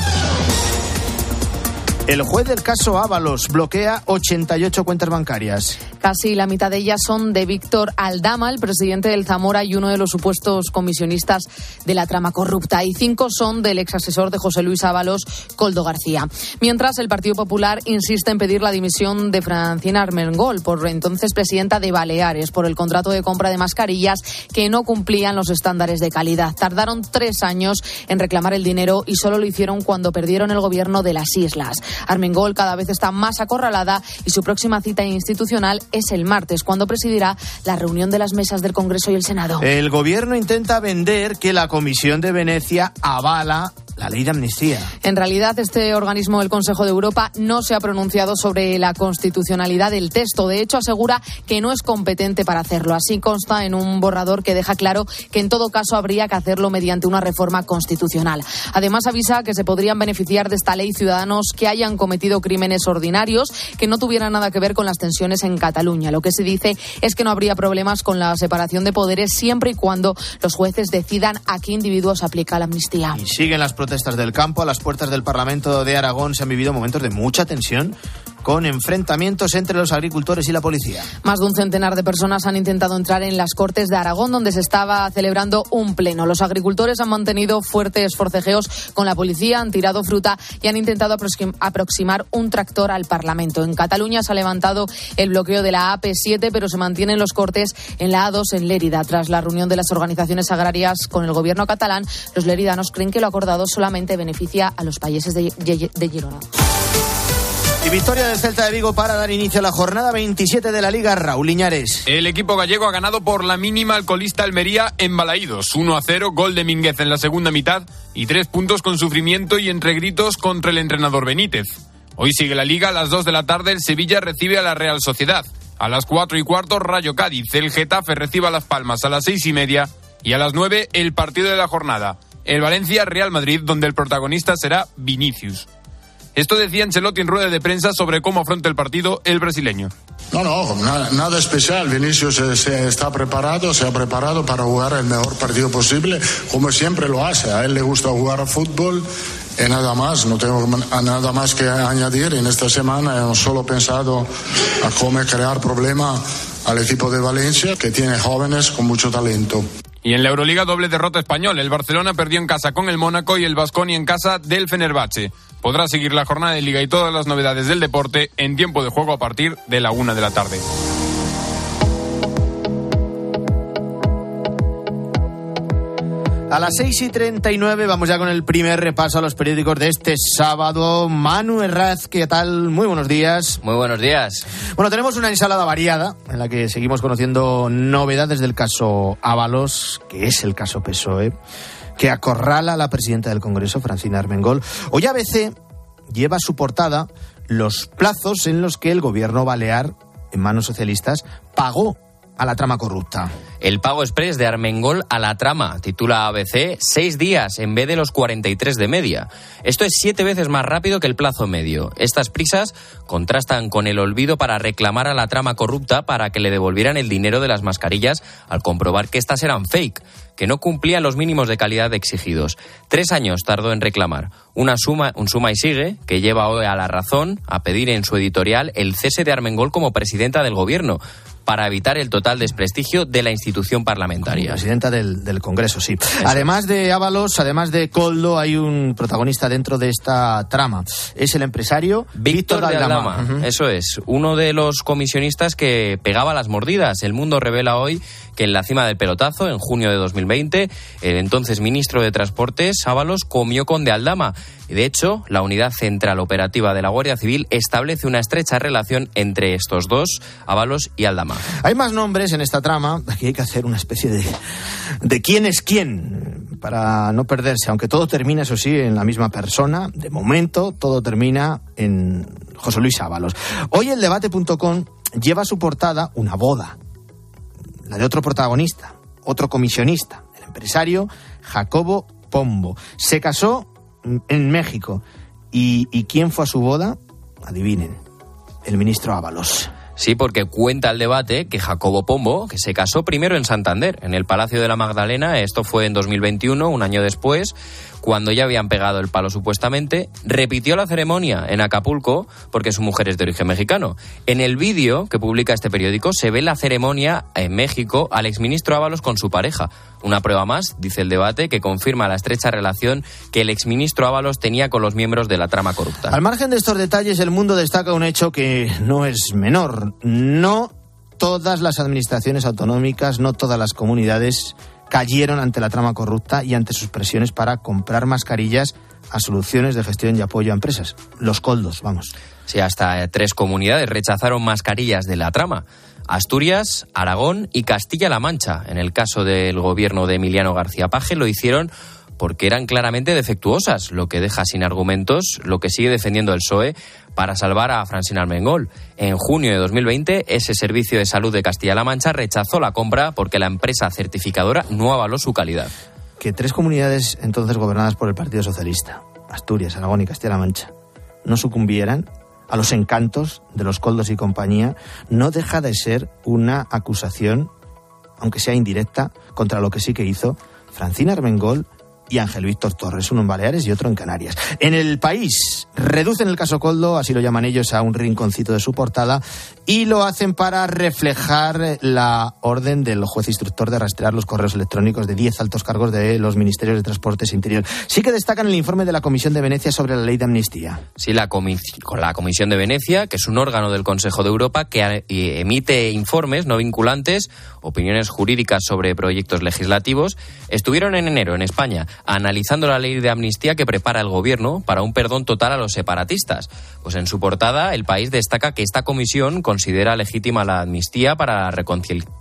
El juez del caso Ábalos bloquea 88 cuentas bancarias. Casi la mitad de ellas son de Víctor Aldama, el presidente del Zamora y uno de los supuestos comisionistas de la trama corrupta. Y cinco son del ex asesor de José Luis Ábalos, Coldo García. Mientras el Partido Popular insiste en pedir la dimisión de Francina Armengol, por entonces presidenta de Baleares, por el contrato de compra de mascarillas que no cumplían los estándares de calidad. Tardaron tres años en reclamar el dinero y solo lo hicieron cuando perdieron el gobierno de las islas. Armengol cada vez está más acorralada y su próxima cita institucional es el martes, cuando presidirá la reunión de las mesas del Congreso y el Senado. El gobierno intenta vender que la Comisión de Venecia avala la ley de amnistía. En realidad, este organismo del Consejo de Europa no se ha pronunciado sobre la constitucionalidad del texto. De hecho, asegura que no es competente para hacerlo. Así consta en un borrador que deja claro que en todo caso habría que hacerlo mediante una reforma constitucional. Además, avisa que se podrían beneficiar de esta ley ciudadanos que hayan cometido crímenes ordinarios que no tuvieran nada que ver con las tensiones en Cataluña. Lo que se dice es que no habría problemas con la separación de poderes siempre y cuando los jueces decidan a qué individuos aplica la amnistía. Y siguen las protestas del campo. A las puertas del Parlamento de Aragón se han vivido momentos de mucha tensión con enfrentamientos entre los agricultores y la policía. Más de un centenar de personas han intentado entrar en las Cortes de Aragón, donde se estaba celebrando un pleno. Los agricultores han mantenido fuertes forcejeos con la policía, han tirado fruta y han intentado aproximar un tractor al Parlamento. En Cataluña se ha levantado el bloqueo de la AP7, pero se mantienen los cortes en la A2 en Lérida. Tras la reunión de las organizaciones agrarias con el gobierno catalán, los leridanos creen que lo acordado solamente beneficia a los países de, de Girona. Y victoria del Celta de Vigo para dar inicio a la jornada 27 de la Liga Raúl Liñares. El equipo gallego ha ganado por la mínima alcoholista Almería en Balaídos. 1 a 0, gol de Mínguez en la segunda mitad y tres puntos con sufrimiento y entre gritos contra el entrenador Benítez. Hoy sigue la Liga, a las 2 de la tarde el Sevilla recibe a la Real Sociedad. A las 4 y cuarto Rayo Cádiz, el Getafe recibe a Las Palmas a las 6 y media y a las 9 el partido de la jornada. El Valencia Real Madrid donde el protagonista será Vinicius. Esto decía Ancelotti en rueda de prensa sobre cómo afronta el partido el brasileño. No, no, nada, nada especial. Vinicius se, se, está preparado, se ha preparado para jugar el mejor partido posible, como siempre lo hace. A él le gusta jugar a fútbol y nada más. No tengo nada más que añadir. En esta semana hemos solo pensado a cómo crear problema al equipo de Valencia, que tiene jóvenes con mucho talento. Y en la Euroliga doble derrota español. El Barcelona perdió en casa con el Mónaco y el Vasconi en casa del Fenerbahce. Podrá seguir la jornada de liga y todas las novedades del deporte en tiempo de juego a partir de la una de la tarde. A las 6 y 39 vamos ya con el primer repaso a los periódicos de este sábado. Manu Herraz, ¿qué tal? Muy buenos días. Muy buenos días. Bueno, tenemos una ensalada variada en la que seguimos conociendo novedades del caso Ábalos, que es el caso PSOE, que acorrala a la presidenta del Congreso, Francina Armengol. Hoy ABC lleva a su portada los plazos en los que el gobierno balear, en manos socialistas, pagó a la trama corrupta. El pago express de Armengol a la trama, titula ABC, seis días en vez de los 43 de media. Esto es siete veces más rápido que el plazo medio. Estas prisas contrastan con el olvido para reclamar a la trama corrupta para que le devolvieran el dinero de las mascarillas al comprobar que estas eran fake que no cumplían los mínimos de calidad exigidos. Tres años tardó en reclamar. Una suma, un suma y sigue, que lleva hoy a la razón a pedir en su editorial el cese de Armengol como presidenta del gobierno para evitar el total desprestigio de la institución parlamentaria. presidenta del, Congreso, sí. además de Ábalos, además de Coldo, hay un protagonista dentro de esta trama. Es el empresario Víctor, de. Eso es, uno de los comisionistas que pegaba las mordidas. El mundo revela hoy que en la cima del pelotazo, en junio de 2020, el entonces ministro de Transportes, Ábalos, comió con de Aldama. De hecho, la Unidad Central Operativa de la Guardia Civil establece una estrecha relación entre estos dos, Ábalos y Aldama. Hay más nombres en esta trama. Aquí hay que hacer una especie de, de quién es quién para no perderse, aunque todo termina, eso sí, en la misma persona. De momento, todo termina en José Luis Ábalos. Hoy el debate.com lleva a su portada una boda la de otro protagonista, otro comisionista, el empresario Jacobo Pombo. Se casó en México. ¿Y, ¿Y quién fue a su boda? Adivinen, el ministro Ábalos. Sí, porque cuenta el debate que Jacobo Pombo, que se casó primero en Santander, en el Palacio de la Magdalena, esto fue en 2021, un año después, cuando ya habían pegado el palo supuestamente, repitió la ceremonia en Acapulco porque su mujer es de origen mexicano. En el vídeo que publica este periódico se ve la ceremonia en México al exministro Ábalos con su pareja. Una prueba más, dice el debate, que confirma la estrecha relación que el exministro Ábalos tenía con los miembros de la trama corrupta. Al margen de estos detalles, el mundo destaca un hecho que no es menor. No todas las administraciones autonómicas, no todas las comunidades cayeron ante la trama corrupta y ante sus presiones para comprar mascarillas a soluciones de gestión y apoyo a empresas. Los coldos, vamos. Sí, hasta tres comunidades rechazaron mascarillas de la trama. Asturias, Aragón y Castilla-La Mancha. En el caso del gobierno de Emiliano García Paje lo hicieron porque eran claramente defectuosas, lo que deja sin argumentos lo que sigue defendiendo el PSOE para salvar a Francina Armengol. En junio de 2020, ese servicio de salud de Castilla-La Mancha rechazó la compra porque la empresa certificadora no avaló su calidad. Que tres comunidades entonces gobernadas por el Partido Socialista, Asturias, Aragón y Castilla-La Mancha, no sucumbieran a los encantos de los coldos y compañía, no deja de ser una acusación, aunque sea indirecta, contra lo que sí que hizo Francina Armengol y Ángel Víctor Torres, uno en Baleares y otro en Canarias. En el país reducen el caso Coldo, así lo llaman ellos, a un rinconcito de su portada y lo hacen para reflejar la orden del juez instructor de rastrear los correos electrónicos de 10 altos cargos de los ministerios de Transportes e Interior. Sí que destacan el informe de la Comisión de Venecia sobre la ley de amnistía. Sí, la, la Comisión de Venecia, que es un órgano del Consejo de Europa que eh, emite informes no vinculantes, opiniones jurídicas sobre proyectos legislativos, estuvieron en enero en España analizando la ley de amnistía que prepara el gobierno para un perdón total a los separatistas. Pues en su portada, el país destaca que esta comisión considera legítima la amnistía para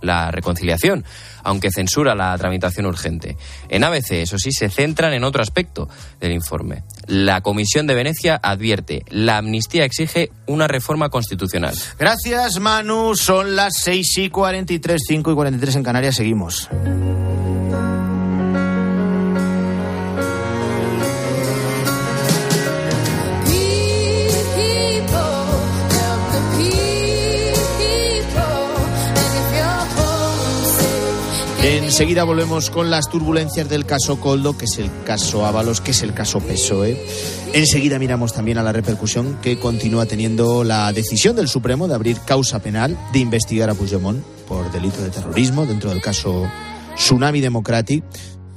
la, reconciliación, aunque censura la tramitación urgente. En ABC, eso sí, se centran en otro aspecto del informe. La Comisión de Venecia advierte, la amnistía exige una reforma constitucional. Gracias, Manu. Son las 6 y 43, 5 y 43 en Canarias. Seguimos. Enseguida volvemos con las turbulencias del caso Coldo, que es el caso Ábalos, que es el caso PSOE. Enseguida miramos también a la repercusión que continúa teniendo la decisión del Supremo de abrir causa penal, de investigar a Puigdemont por delito de terrorismo dentro del caso Tsunami Democratic.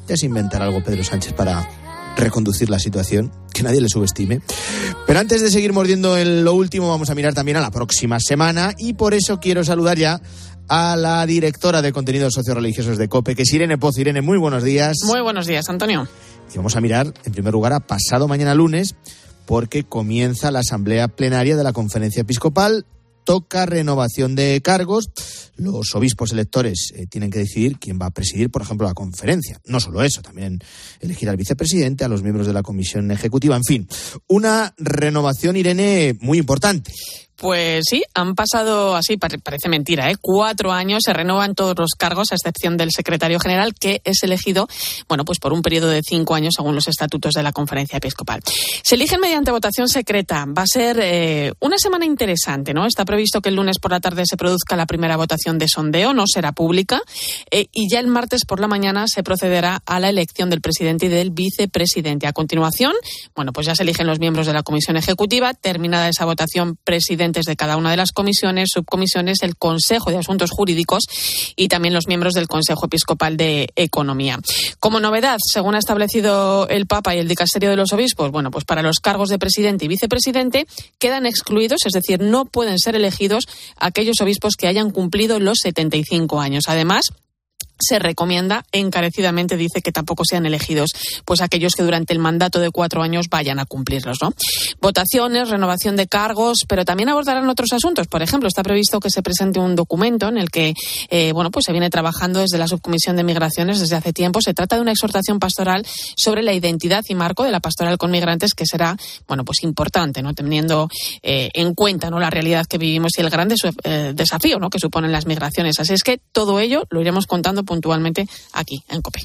Ya se inventará algo Pedro Sánchez para reconducir la situación, que nadie le subestime. Pero antes de seguir mordiendo en lo último, vamos a mirar también a la próxima semana y por eso quiero saludar ya a la directora de contenidos socioreligiosos de COPE, que es Irene Poz. Irene, muy buenos días. Muy buenos días, Antonio. Y vamos a mirar, en primer lugar, a pasado mañana lunes, porque comienza la asamblea plenaria de la Conferencia Episcopal. Toca renovación de cargos. Los obispos electores eh, tienen que decidir quién va a presidir, por ejemplo, la conferencia. No solo eso, también elegir al vicepresidente, a los miembros de la comisión ejecutiva, en fin, una renovación, Irene, muy importante. Pues sí, han pasado así, parece mentira, ¿eh? cuatro años, se renuevan todos los cargos, a excepción del secretario general, que es elegido, bueno, pues por un periodo de cinco años según los estatutos de la conferencia episcopal. Se eligen mediante votación secreta. Va a ser eh, una semana interesante, ¿no? Está previsto que el lunes por la tarde se produzca la primera votación de sondeo, no será pública, eh, y ya el martes por la mañana se procederá a la elección del presidente y del vicepresidente. A continuación, bueno, pues ya se eligen los miembros de la comisión ejecutiva, terminada esa votación, de cada una de las comisiones, subcomisiones, el Consejo de Asuntos Jurídicos y también los miembros del Consejo Episcopal de Economía. Como novedad, según ha establecido el Papa y el Dicasterio de los Obispos, bueno, pues para los cargos de presidente y vicepresidente quedan excluidos, es decir, no pueden ser elegidos aquellos obispos que hayan cumplido los 75 años. Además, se recomienda encarecidamente, dice que tampoco sean elegidos pues aquellos que durante el mandato de cuatro años vayan a cumplirlos. ¿no? Votaciones, renovación de cargos, pero también abordarán otros asuntos. Por ejemplo, está previsto que se presente un documento en el que eh, bueno, pues se viene trabajando desde la Subcomisión de Migraciones desde hace tiempo. Se trata de una exhortación pastoral sobre la identidad y marco de la pastoral con migrantes que será bueno, pues importante, ¿no? teniendo eh, en cuenta ¿no? la realidad que vivimos y el gran eh, desafío ¿no? que suponen las migraciones. Así es que todo ello lo iremos contando puntualmente aquí en COPE.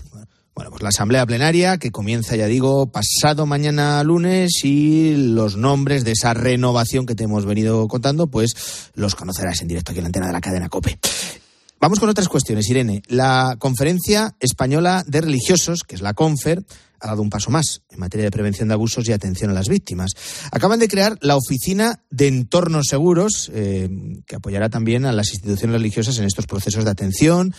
Bueno, pues la asamblea plenaria que comienza, ya digo, pasado mañana lunes y los nombres de esa renovación que te hemos venido contando, pues los conocerás en directo aquí en la antena de la cadena COPE. Vamos con otras cuestiones, Irene. La Conferencia Española de Religiosos, que es la CONFER, ha dado un paso más en materia de prevención de abusos y atención a las víctimas. Acaban de crear la Oficina de Entornos Seguros, eh, que apoyará también a las instituciones religiosas en estos procesos de atención,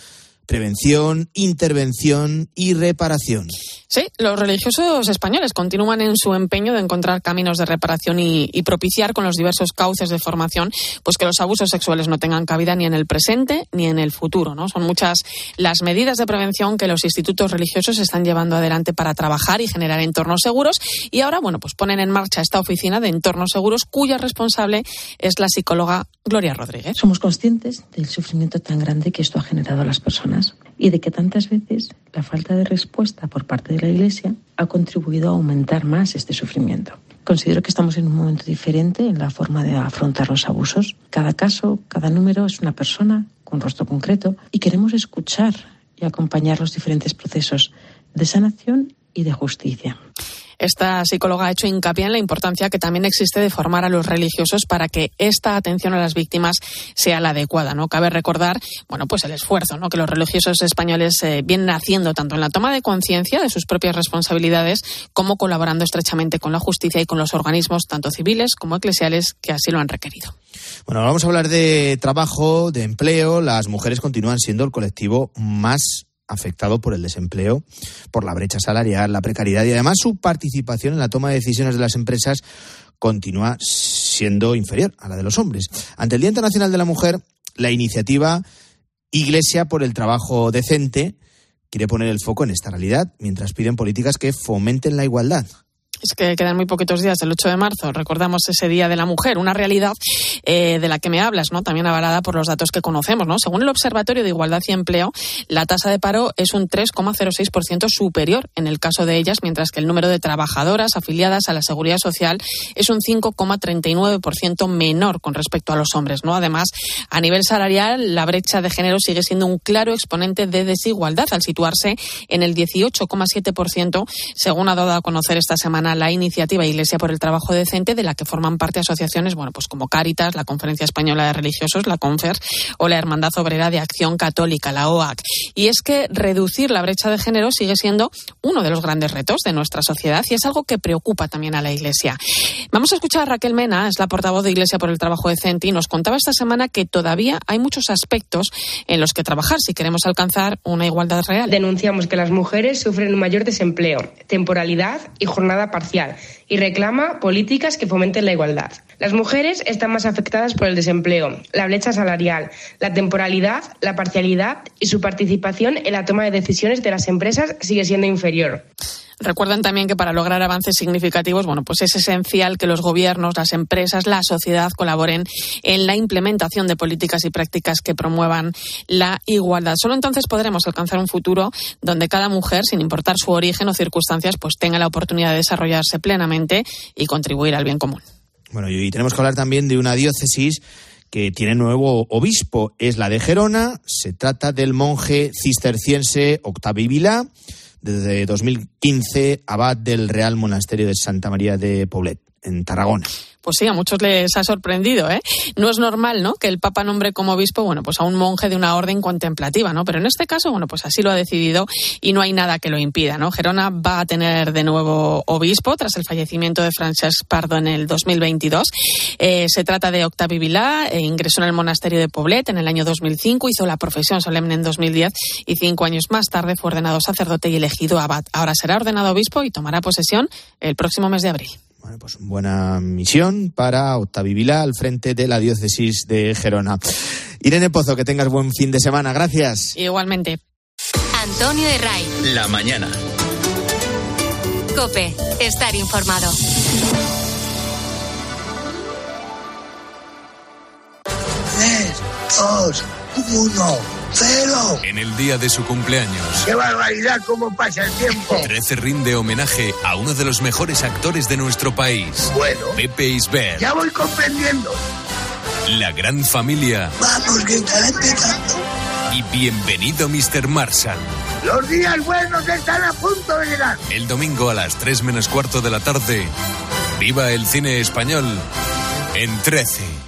prevención, intervención y reparación. Sí, los religiosos españoles continúan en su empeño de encontrar caminos de reparación y, propiciar con los diversos cauces de formación pues que los abusos sexuales no tengan cabida ni en el presente ni en el futuro. ¿no? Son muchas las medidas de prevención que los institutos religiosos están llevando adelante para trabajar y generar entornos seguros y ahora bueno pues ponen en marcha esta oficina de entornos seguros cuya responsable es la psicóloga Gloria Rodríguez. Somos conscientes del sufrimiento tan grande que esto ha generado a las personas y de que tantas veces la falta de respuesta por parte de la Iglesia ha contribuido a aumentar más este sufrimiento. Considero que estamos en un momento diferente en la forma de afrontar los abusos. Cada caso, cada número es una persona con rostro concreto y queremos escuchar y acompañar los diferentes procesos de sanación y de justicia. Esta psicóloga ha hecho hincapié en la importancia que también existe de formar a los religiosos para que esta atención a las víctimas sea la adecuada. No cabe recordar, bueno, pues el esfuerzo ¿no? que los religiosos españoles eh, vienen haciendo tanto en la toma de conciencia de sus propias responsabilidades como colaborando estrechamente con la justicia y con los organismos tanto civiles como eclesiales que así lo han requerido. Bueno, vamos a hablar de trabajo, de empleo. Las mujeres continúan siendo el colectivo más afectado por el desempleo, por la brecha salarial, la precariedad y además su participación en la toma de decisiones de las empresas continúa siendo inferior a la de los hombres. Ante el Día Internacional de la Mujer, la iniciativa Iglesia por el Trabajo Decente quiere poner el foco en esta realidad mientras piden políticas que fomenten la igualdad. Es que quedan muy poquitos días, el 8 de marzo, recordamos ese Día de la Mujer, una realidad eh, de la que me hablas, ¿no? También avalada por los datos que conocemos, ¿no? Según el Observatorio de Igualdad y Empleo, la tasa de paro es un 3,06% superior en el caso de ellas, mientras que el número de trabajadoras afiliadas a la Seguridad Social es un 5,39% menor con respecto a los hombres, ¿no? Además, a nivel salarial, la brecha de género sigue siendo un claro exponente de desigualdad al situarse en el 18,7%, según ha dado a conocer esta semana la iniciativa Iglesia por el Trabajo Decente, de la que forman parte asociaciones, bueno, pues como Cáritas, la Conferencia Española de Religiosos, la CONFER, o la Hermandad Obrera de Acción Católica, la OAC. Y es que reducir la brecha de género sigue siendo uno de los grandes retos de nuestra sociedad y es algo que preocupa también a la Iglesia. Vamos a escuchar a Raquel Mena, es la portavoz de Iglesia por el Trabajo Decente, y nos contaba esta semana que todavía hay muchos aspectos en los que trabajar si queremos alcanzar una igualdad real. Denunciamos que las mujeres sufren un mayor desempleo, temporalidad y jornada parcial y reclama políticas que fomenten la igualdad. Las mujeres están más afectadas por el desempleo, la brecha salarial, la temporalidad, la parcialidad y su participación en la toma de decisiones de las empresas sigue siendo inferior. Recuerden también que para lograr avances significativos, bueno, pues es esencial que los gobiernos, las empresas, la sociedad colaboren en la implementación de políticas y prácticas que promuevan la igualdad. Solo entonces podremos alcanzar un futuro donde cada mujer, sin importar su origen o circunstancias, pues tenga la oportunidad de desarrollarse plenamente y contribuir al bien común. Bueno, y tenemos que hablar también de una diócesis que tiene nuevo obispo. Es la de Gerona. Se trata del monje cisterciense Octavio Vilá, desde 2015 abad del Real Monasterio de Santa María de Poblet, en Tarragona pues sí, a muchos les ha sorprendido, ¿eh? No es normal, ¿no? Que el Papa nombre como obispo, bueno, pues a un monje de una orden contemplativa, ¿no? Pero en este caso, bueno, pues así lo ha decidido y no hay nada que lo impida, ¿no? Gerona va a tener de nuevo obispo tras el fallecimiento de Francesc Pardo en el 2022. Eh, se trata de Octavio Vilá, eh, ingresó en el monasterio de Poblet en el año 2005, hizo la profesión solemne en 2010 y cinco años más tarde fue ordenado sacerdote y elegido abad. Ahora será ordenado obispo y tomará posesión el próximo mes de abril. Bueno, pues buena misión para Octavio Vila al frente de la diócesis de Gerona. Irene Pozo, que tengas buen fin de semana. Gracias. Igualmente. Antonio de Ray. La mañana. Cope, estar informado. Tres, dos, uno. ¡Cero! En el día de su cumpleaños. ¡Qué barbaridad cómo pasa el tiempo! 13 rinde homenaje a uno de los mejores actores de nuestro país. Bueno. Pepe Isbert. Ya voy comprendiendo. La gran familia. Vamos, que estará empezando. Y bienvenido, Mr. Marshall. Los días buenos están a punto de llegar. El domingo a las 3 menos cuarto de la tarde. Viva el cine español en 13.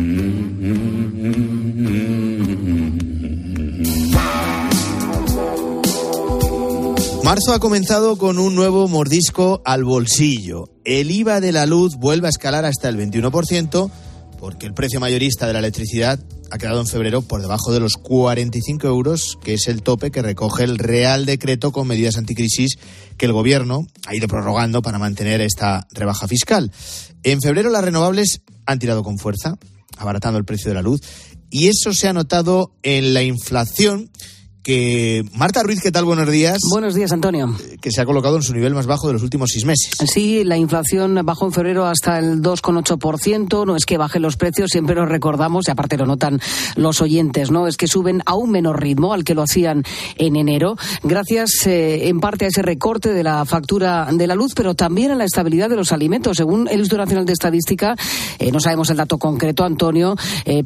Marzo ha comenzado con un nuevo mordisco al bolsillo. El IVA de la luz vuelve a escalar hasta el 21% porque el precio mayorista de la electricidad ha quedado en febrero por debajo de los 45 euros, que es el tope que recoge el Real Decreto con medidas anticrisis que el Gobierno ha ido prorrogando para mantener esta rebaja fiscal. En febrero las renovables han tirado con fuerza, abaratando el precio de la luz, y eso se ha notado en la inflación que Marta Ruiz, ¿qué tal? Buenos días. Buenos días, Antonio. Eh, que se ha colocado en su nivel más bajo de los últimos seis meses. Sí, la inflación bajó en febrero hasta el 2,8%. No es que bajen los precios, siempre lo recordamos, y aparte lo notan los oyentes, ¿no? Es que suben a un menor ritmo al que lo hacían en enero, gracias eh, en parte a ese recorte de la factura de la luz, pero también a la estabilidad de los alimentos. Según el Instituto Nacional de Estadística, eh, no sabemos el dato concreto, Antonio,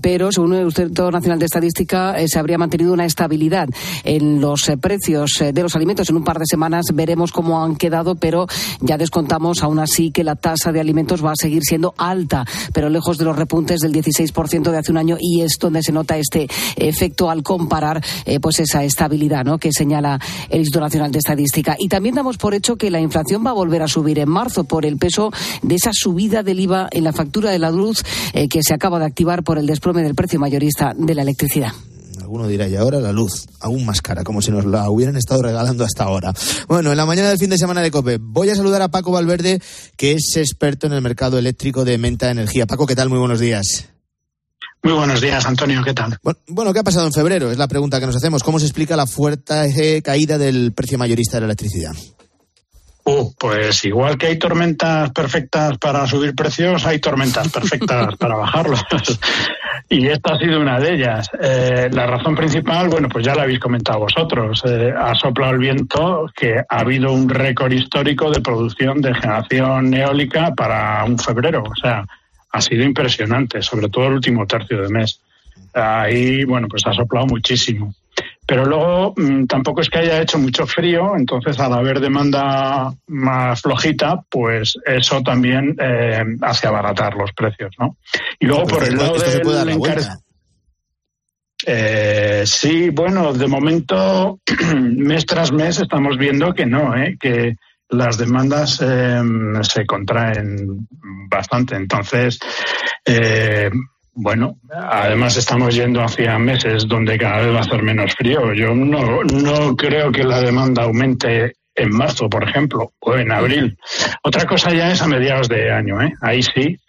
pero según el Instituto Nacional de Estadística se habría mantenido una estabilidad en los eh, precios eh, de los alimentos. En un par de semanas veremos cómo han quedado, pero ya descontamos aún así que la tasa de alimentos va a seguir siendo alta, pero lejos de los repuntes del 16% de hace un año y es donde se nota este efecto al comparar eh, pues esa estabilidad ¿no? que señala el Instituto Nacional de Estadística. Y también damos por hecho que la inflación va a volver a subir en marzo por el peso de esa subida del IVA en la factura de la luz que se acaba de activar por el desplome del precio mayorista de la electricidad. Alguno dirá, y ahora la luz, aún más cara, como si nos la hubieran estado regalando hasta ahora. Bueno, en la mañana del fin de semana de COPE, voy a saludar a Paco Valverde, que es experto en el mercado eléctrico de Menta Energía. Paco, ¿qué tal? Muy buenos días. Muy buenos días, Antonio, ¿qué tal? Bueno, ¿qué ha pasado en febrero? Es la pregunta que nos hacemos. ¿Cómo se explica la fuerte caída del precio mayorista de la electricidad? Uh, pues igual que hay tormentas perfectas para subir precios, hay tormentas perfectas para bajarlos. y esta ha sido una de ellas. Eh, la razón principal, bueno, pues ya la habéis comentado vosotros. Eh, ha soplado el viento que ha habido un récord histórico de producción de generación eólica para un febrero. O sea, ha sido impresionante, sobre todo el último tercio de mes. Ahí, bueno, pues ha soplado muchísimo. Pero luego mm, tampoco es que haya hecho mucho frío, entonces al haber demanda más flojita, pues eso también eh, hace abaratar los precios, ¿no? Y luego por el lado del encarecimiento. Eh, sí, bueno, de momento, mes tras mes estamos viendo que no, ¿eh? que las demandas eh, se contraen bastante. Entonces, eh, bueno, además estamos yendo hacia meses donde cada vez va a ser menos frío. Yo no, no creo que la demanda aumente en marzo, por ejemplo, o en abril. Otra cosa ya es a mediados de año, ¿eh? Ahí sí.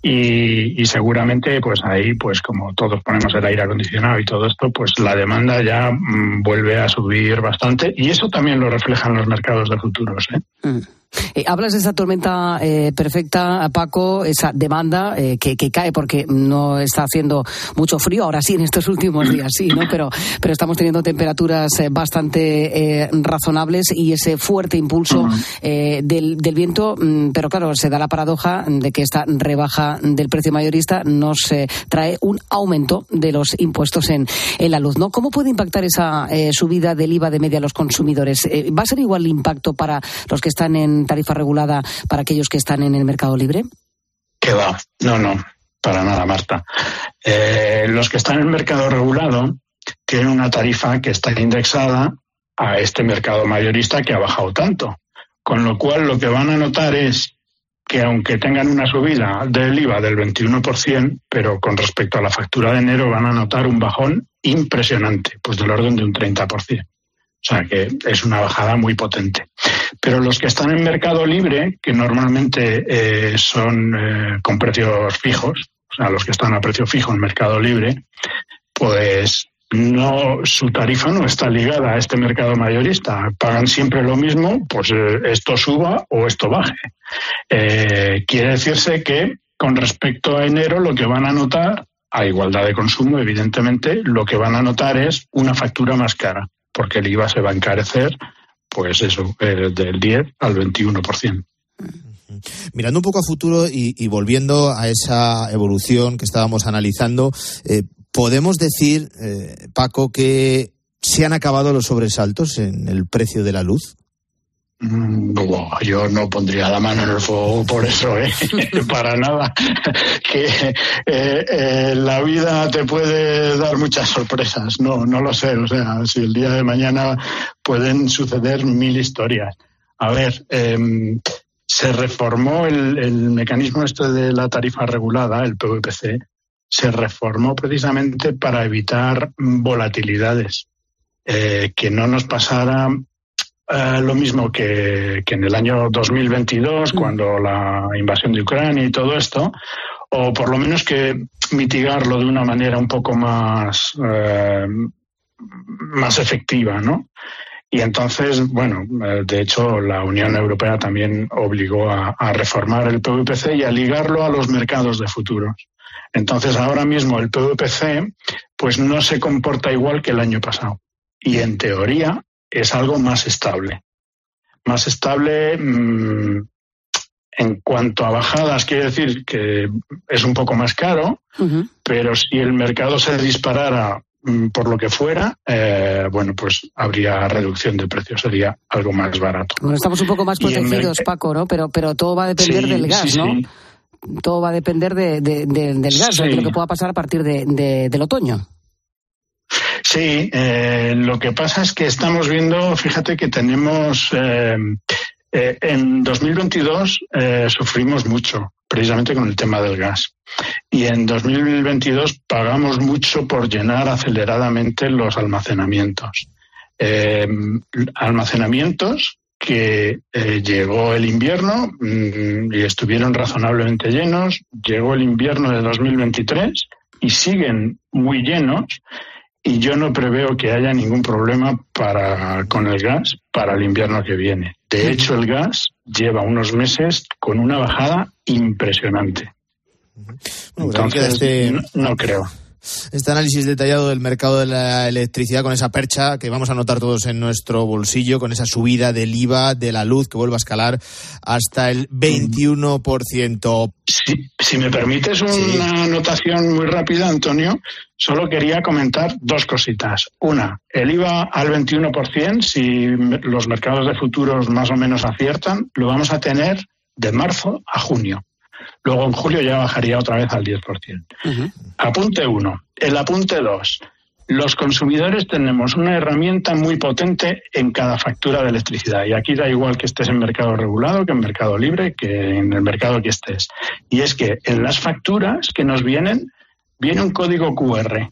y, y, seguramente pues ahí pues como todos ponemos el aire acondicionado y todo esto pues la demanda ya mm, vuelve a subir bastante y eso también lo reflejan los mercados de futuros ¿eh? mm. Eh, hablas de esa tormenta eh, perfecta, Paco, esa demanda eh, que, que, cae porque no está haciendo mucho frío, ahora sí, en estos últimos días sí, ¿no? Pero, pero estamos teniendo temperaturas eh, bastante eh, razonables y ese fuerte impulso del, del, viento, mm, pero claro, se da la paradoja de que esta rebaja del precio mayorista nos trae un aumento de los impuestos en, en, la luz, ¿no? ¿Cómo puede impactar esa subida del IVA de media a los consumidores? ¿Va a ser igual el impacto para los que están en tarifa regulada para aquellos que están en el mercado libre? Que va, no, no, para nada, Marta. Eh, los que están en el mercado regulado tienen una tarifa que está indexada a este mercado mayorista que ha bajado tanto. Con lo cual, lo que van a notar es que aunque tengan una subida del IVA del 21%, pero con respecto a la factura de enero van a notar un bajón impresionante, pues del orden de un 30%. O sea que es una bajada muy potente. Pero los que están en mercado libre, que normalmente eh, son eh, con precios fijos, o sea, los que están a precio fijo en mercado libre, pues no su tarifa no está ligada a este mercado mayorista. Pagan siempre lo mismo, pues eh, esto suba o esto baje. Quiere decirse que con respecto a enero lo que van a notar, a igualdad de consumo, evidentemente, lo que van a notar es una factura más cara porque el IVA se va a encarecer, pues eso, del 10 al 21%. Mirando un poco a futuro y, y, volviendo a esa evolución que estábamos analizando, eh, podemos decir, eh, Paco, que se han acabado los sobresaltos en el precio de la luz. Mm, yo no pondría la mano en el fuego por eso, ¿eh? para nada. que eh, eh, la vida te puede dar muchas sorpresas. No, no lo sé. O sea, si el día de mañana pueden suceder mil historias. A ver, em, se reformó el, el, mecanismo este de la tarifa regulada, el PVPC, se reformó precisamente para evitar volatilidades. Que no nos pasara Uh, lo mismo que, que, en el año 2022, mm. cuando la invasión de Ucrania y todo esto, o por lo menos que mitigarlo de una manera un poco más, uh, más efectiva, ¿no? Y entonces, bueno, eh, de hecho, la Unión Europea también obligó a, a, reformar el PVPC y a ligarlo a los mercados de futuros. Entonces, ahora mismo el PVPC, pues no se comporta igual que el año pasado. Y en teoría, es algo más estable. Más estable mmm, en cuanto a bajadas, quiere decir que es un poco más caro, uh -huh. pero si el mercado se disparara mmm, por lo que fuera, eh, bueno, pues habría reducción de precio, sería algo más barato. Bueno, estamos un poco más protegidos, Paco, ¿no? Pero, pero todo va a depender sí, del gas, sí, ¿no? Sí. Todo va a depender de, de, de, del gas, de lo que pueda pasar a partir del otoño. Sí, eh, lo que pasa es que estamos viendo, fíjate que tenemos, eh, eh, en 2022 eh, sufrimos mucho, precisamente con el tema del gas. Y en 2022 pagamos mucho por llenar aceleradamente los almacenamientos. Eh, almacenamientos que eh, llegó el invierno mmm, y estuvieron razonablemente llenos, llegó el invierno de 2023 y siguen muy llenos y yo no preveo que haya ningún problema para, con el gas para el invierno que viene. De hecho, el gas lleva unos meses con una bajada impresionante. Bueno, Entonces, este... no, no creo este análisis detallado del mercado de la electricidad con esa percha que vamos a notar todos en nuestro bolsillo, con esa subida del IVA de la luz que vuelve a escalar hasta el 21%. Si, si me permites una sí. anotación muy rápida, Antonio, solo quería comentar dos cositas. Una, el IVA al 21%, si los mercados de futuros más o menos aciertan, lo vamos a tener de marzo a junio. Luego en julio ya bajaría otra vez al 10%. Uh -huh. Apunte 1. El apunte 2. Los consumidores tenemos una herramienta muy potente en cada factura de electricidad. Y aquí da igual que estés en mercado regulado, que en mercado libre, que en el mercado que estés. Y es que en las facturas que nos vienen, viene un código QR.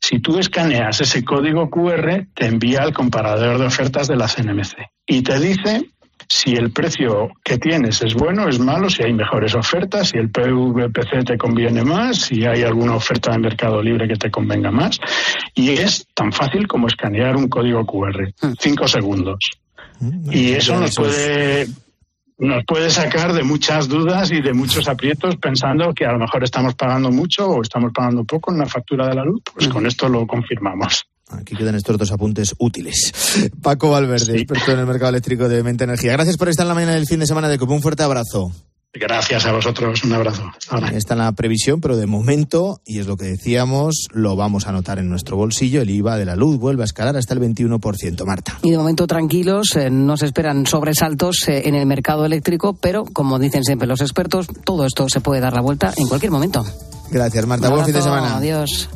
Si tú escaneas ese código QR, te envía al comparador de ofertas de la CNMC y te dice si el precio que tienes es bueno, es malo, si hay mejores ofertas, si el PVPC te conviene más, si hay alguna oferta de mercado libre que te convenga más. Y es tan fácil como escanear un código QR. Cinco segundos. Y eso nos puede nos puede sacar de muchas dudas y de muchos aprietos pensando que a lo mejor estamos pagando mucho o estamos pagando poco en la factura de la luz. Pues con esto lo confirmamos. Aquí quedan estos dos apuntes útiles. Paco Valverde, experto en el mercado eléctrico de Mente Energía. Gracias por estar en la mañana del fin de semana de Copa. Un fuerte abrazo. Gracias a vosotros, un abrazo. Ahora. Está en la previsión, pero de momento, y es lo que decíamos, lo vamos a anotar en nuestro bolsillo. El IVA de la luz vuelve a escalar hasta el 21%. Marta. Y de momento tranquilos, eh, no se esperan sobresaltos eh, en el mercado eléctrico, pero como dicen siempre los expertos, todo esto se puede dar la vuelta en cualquier momento. Gracias, Marta. Buen fin de semana. Adiós.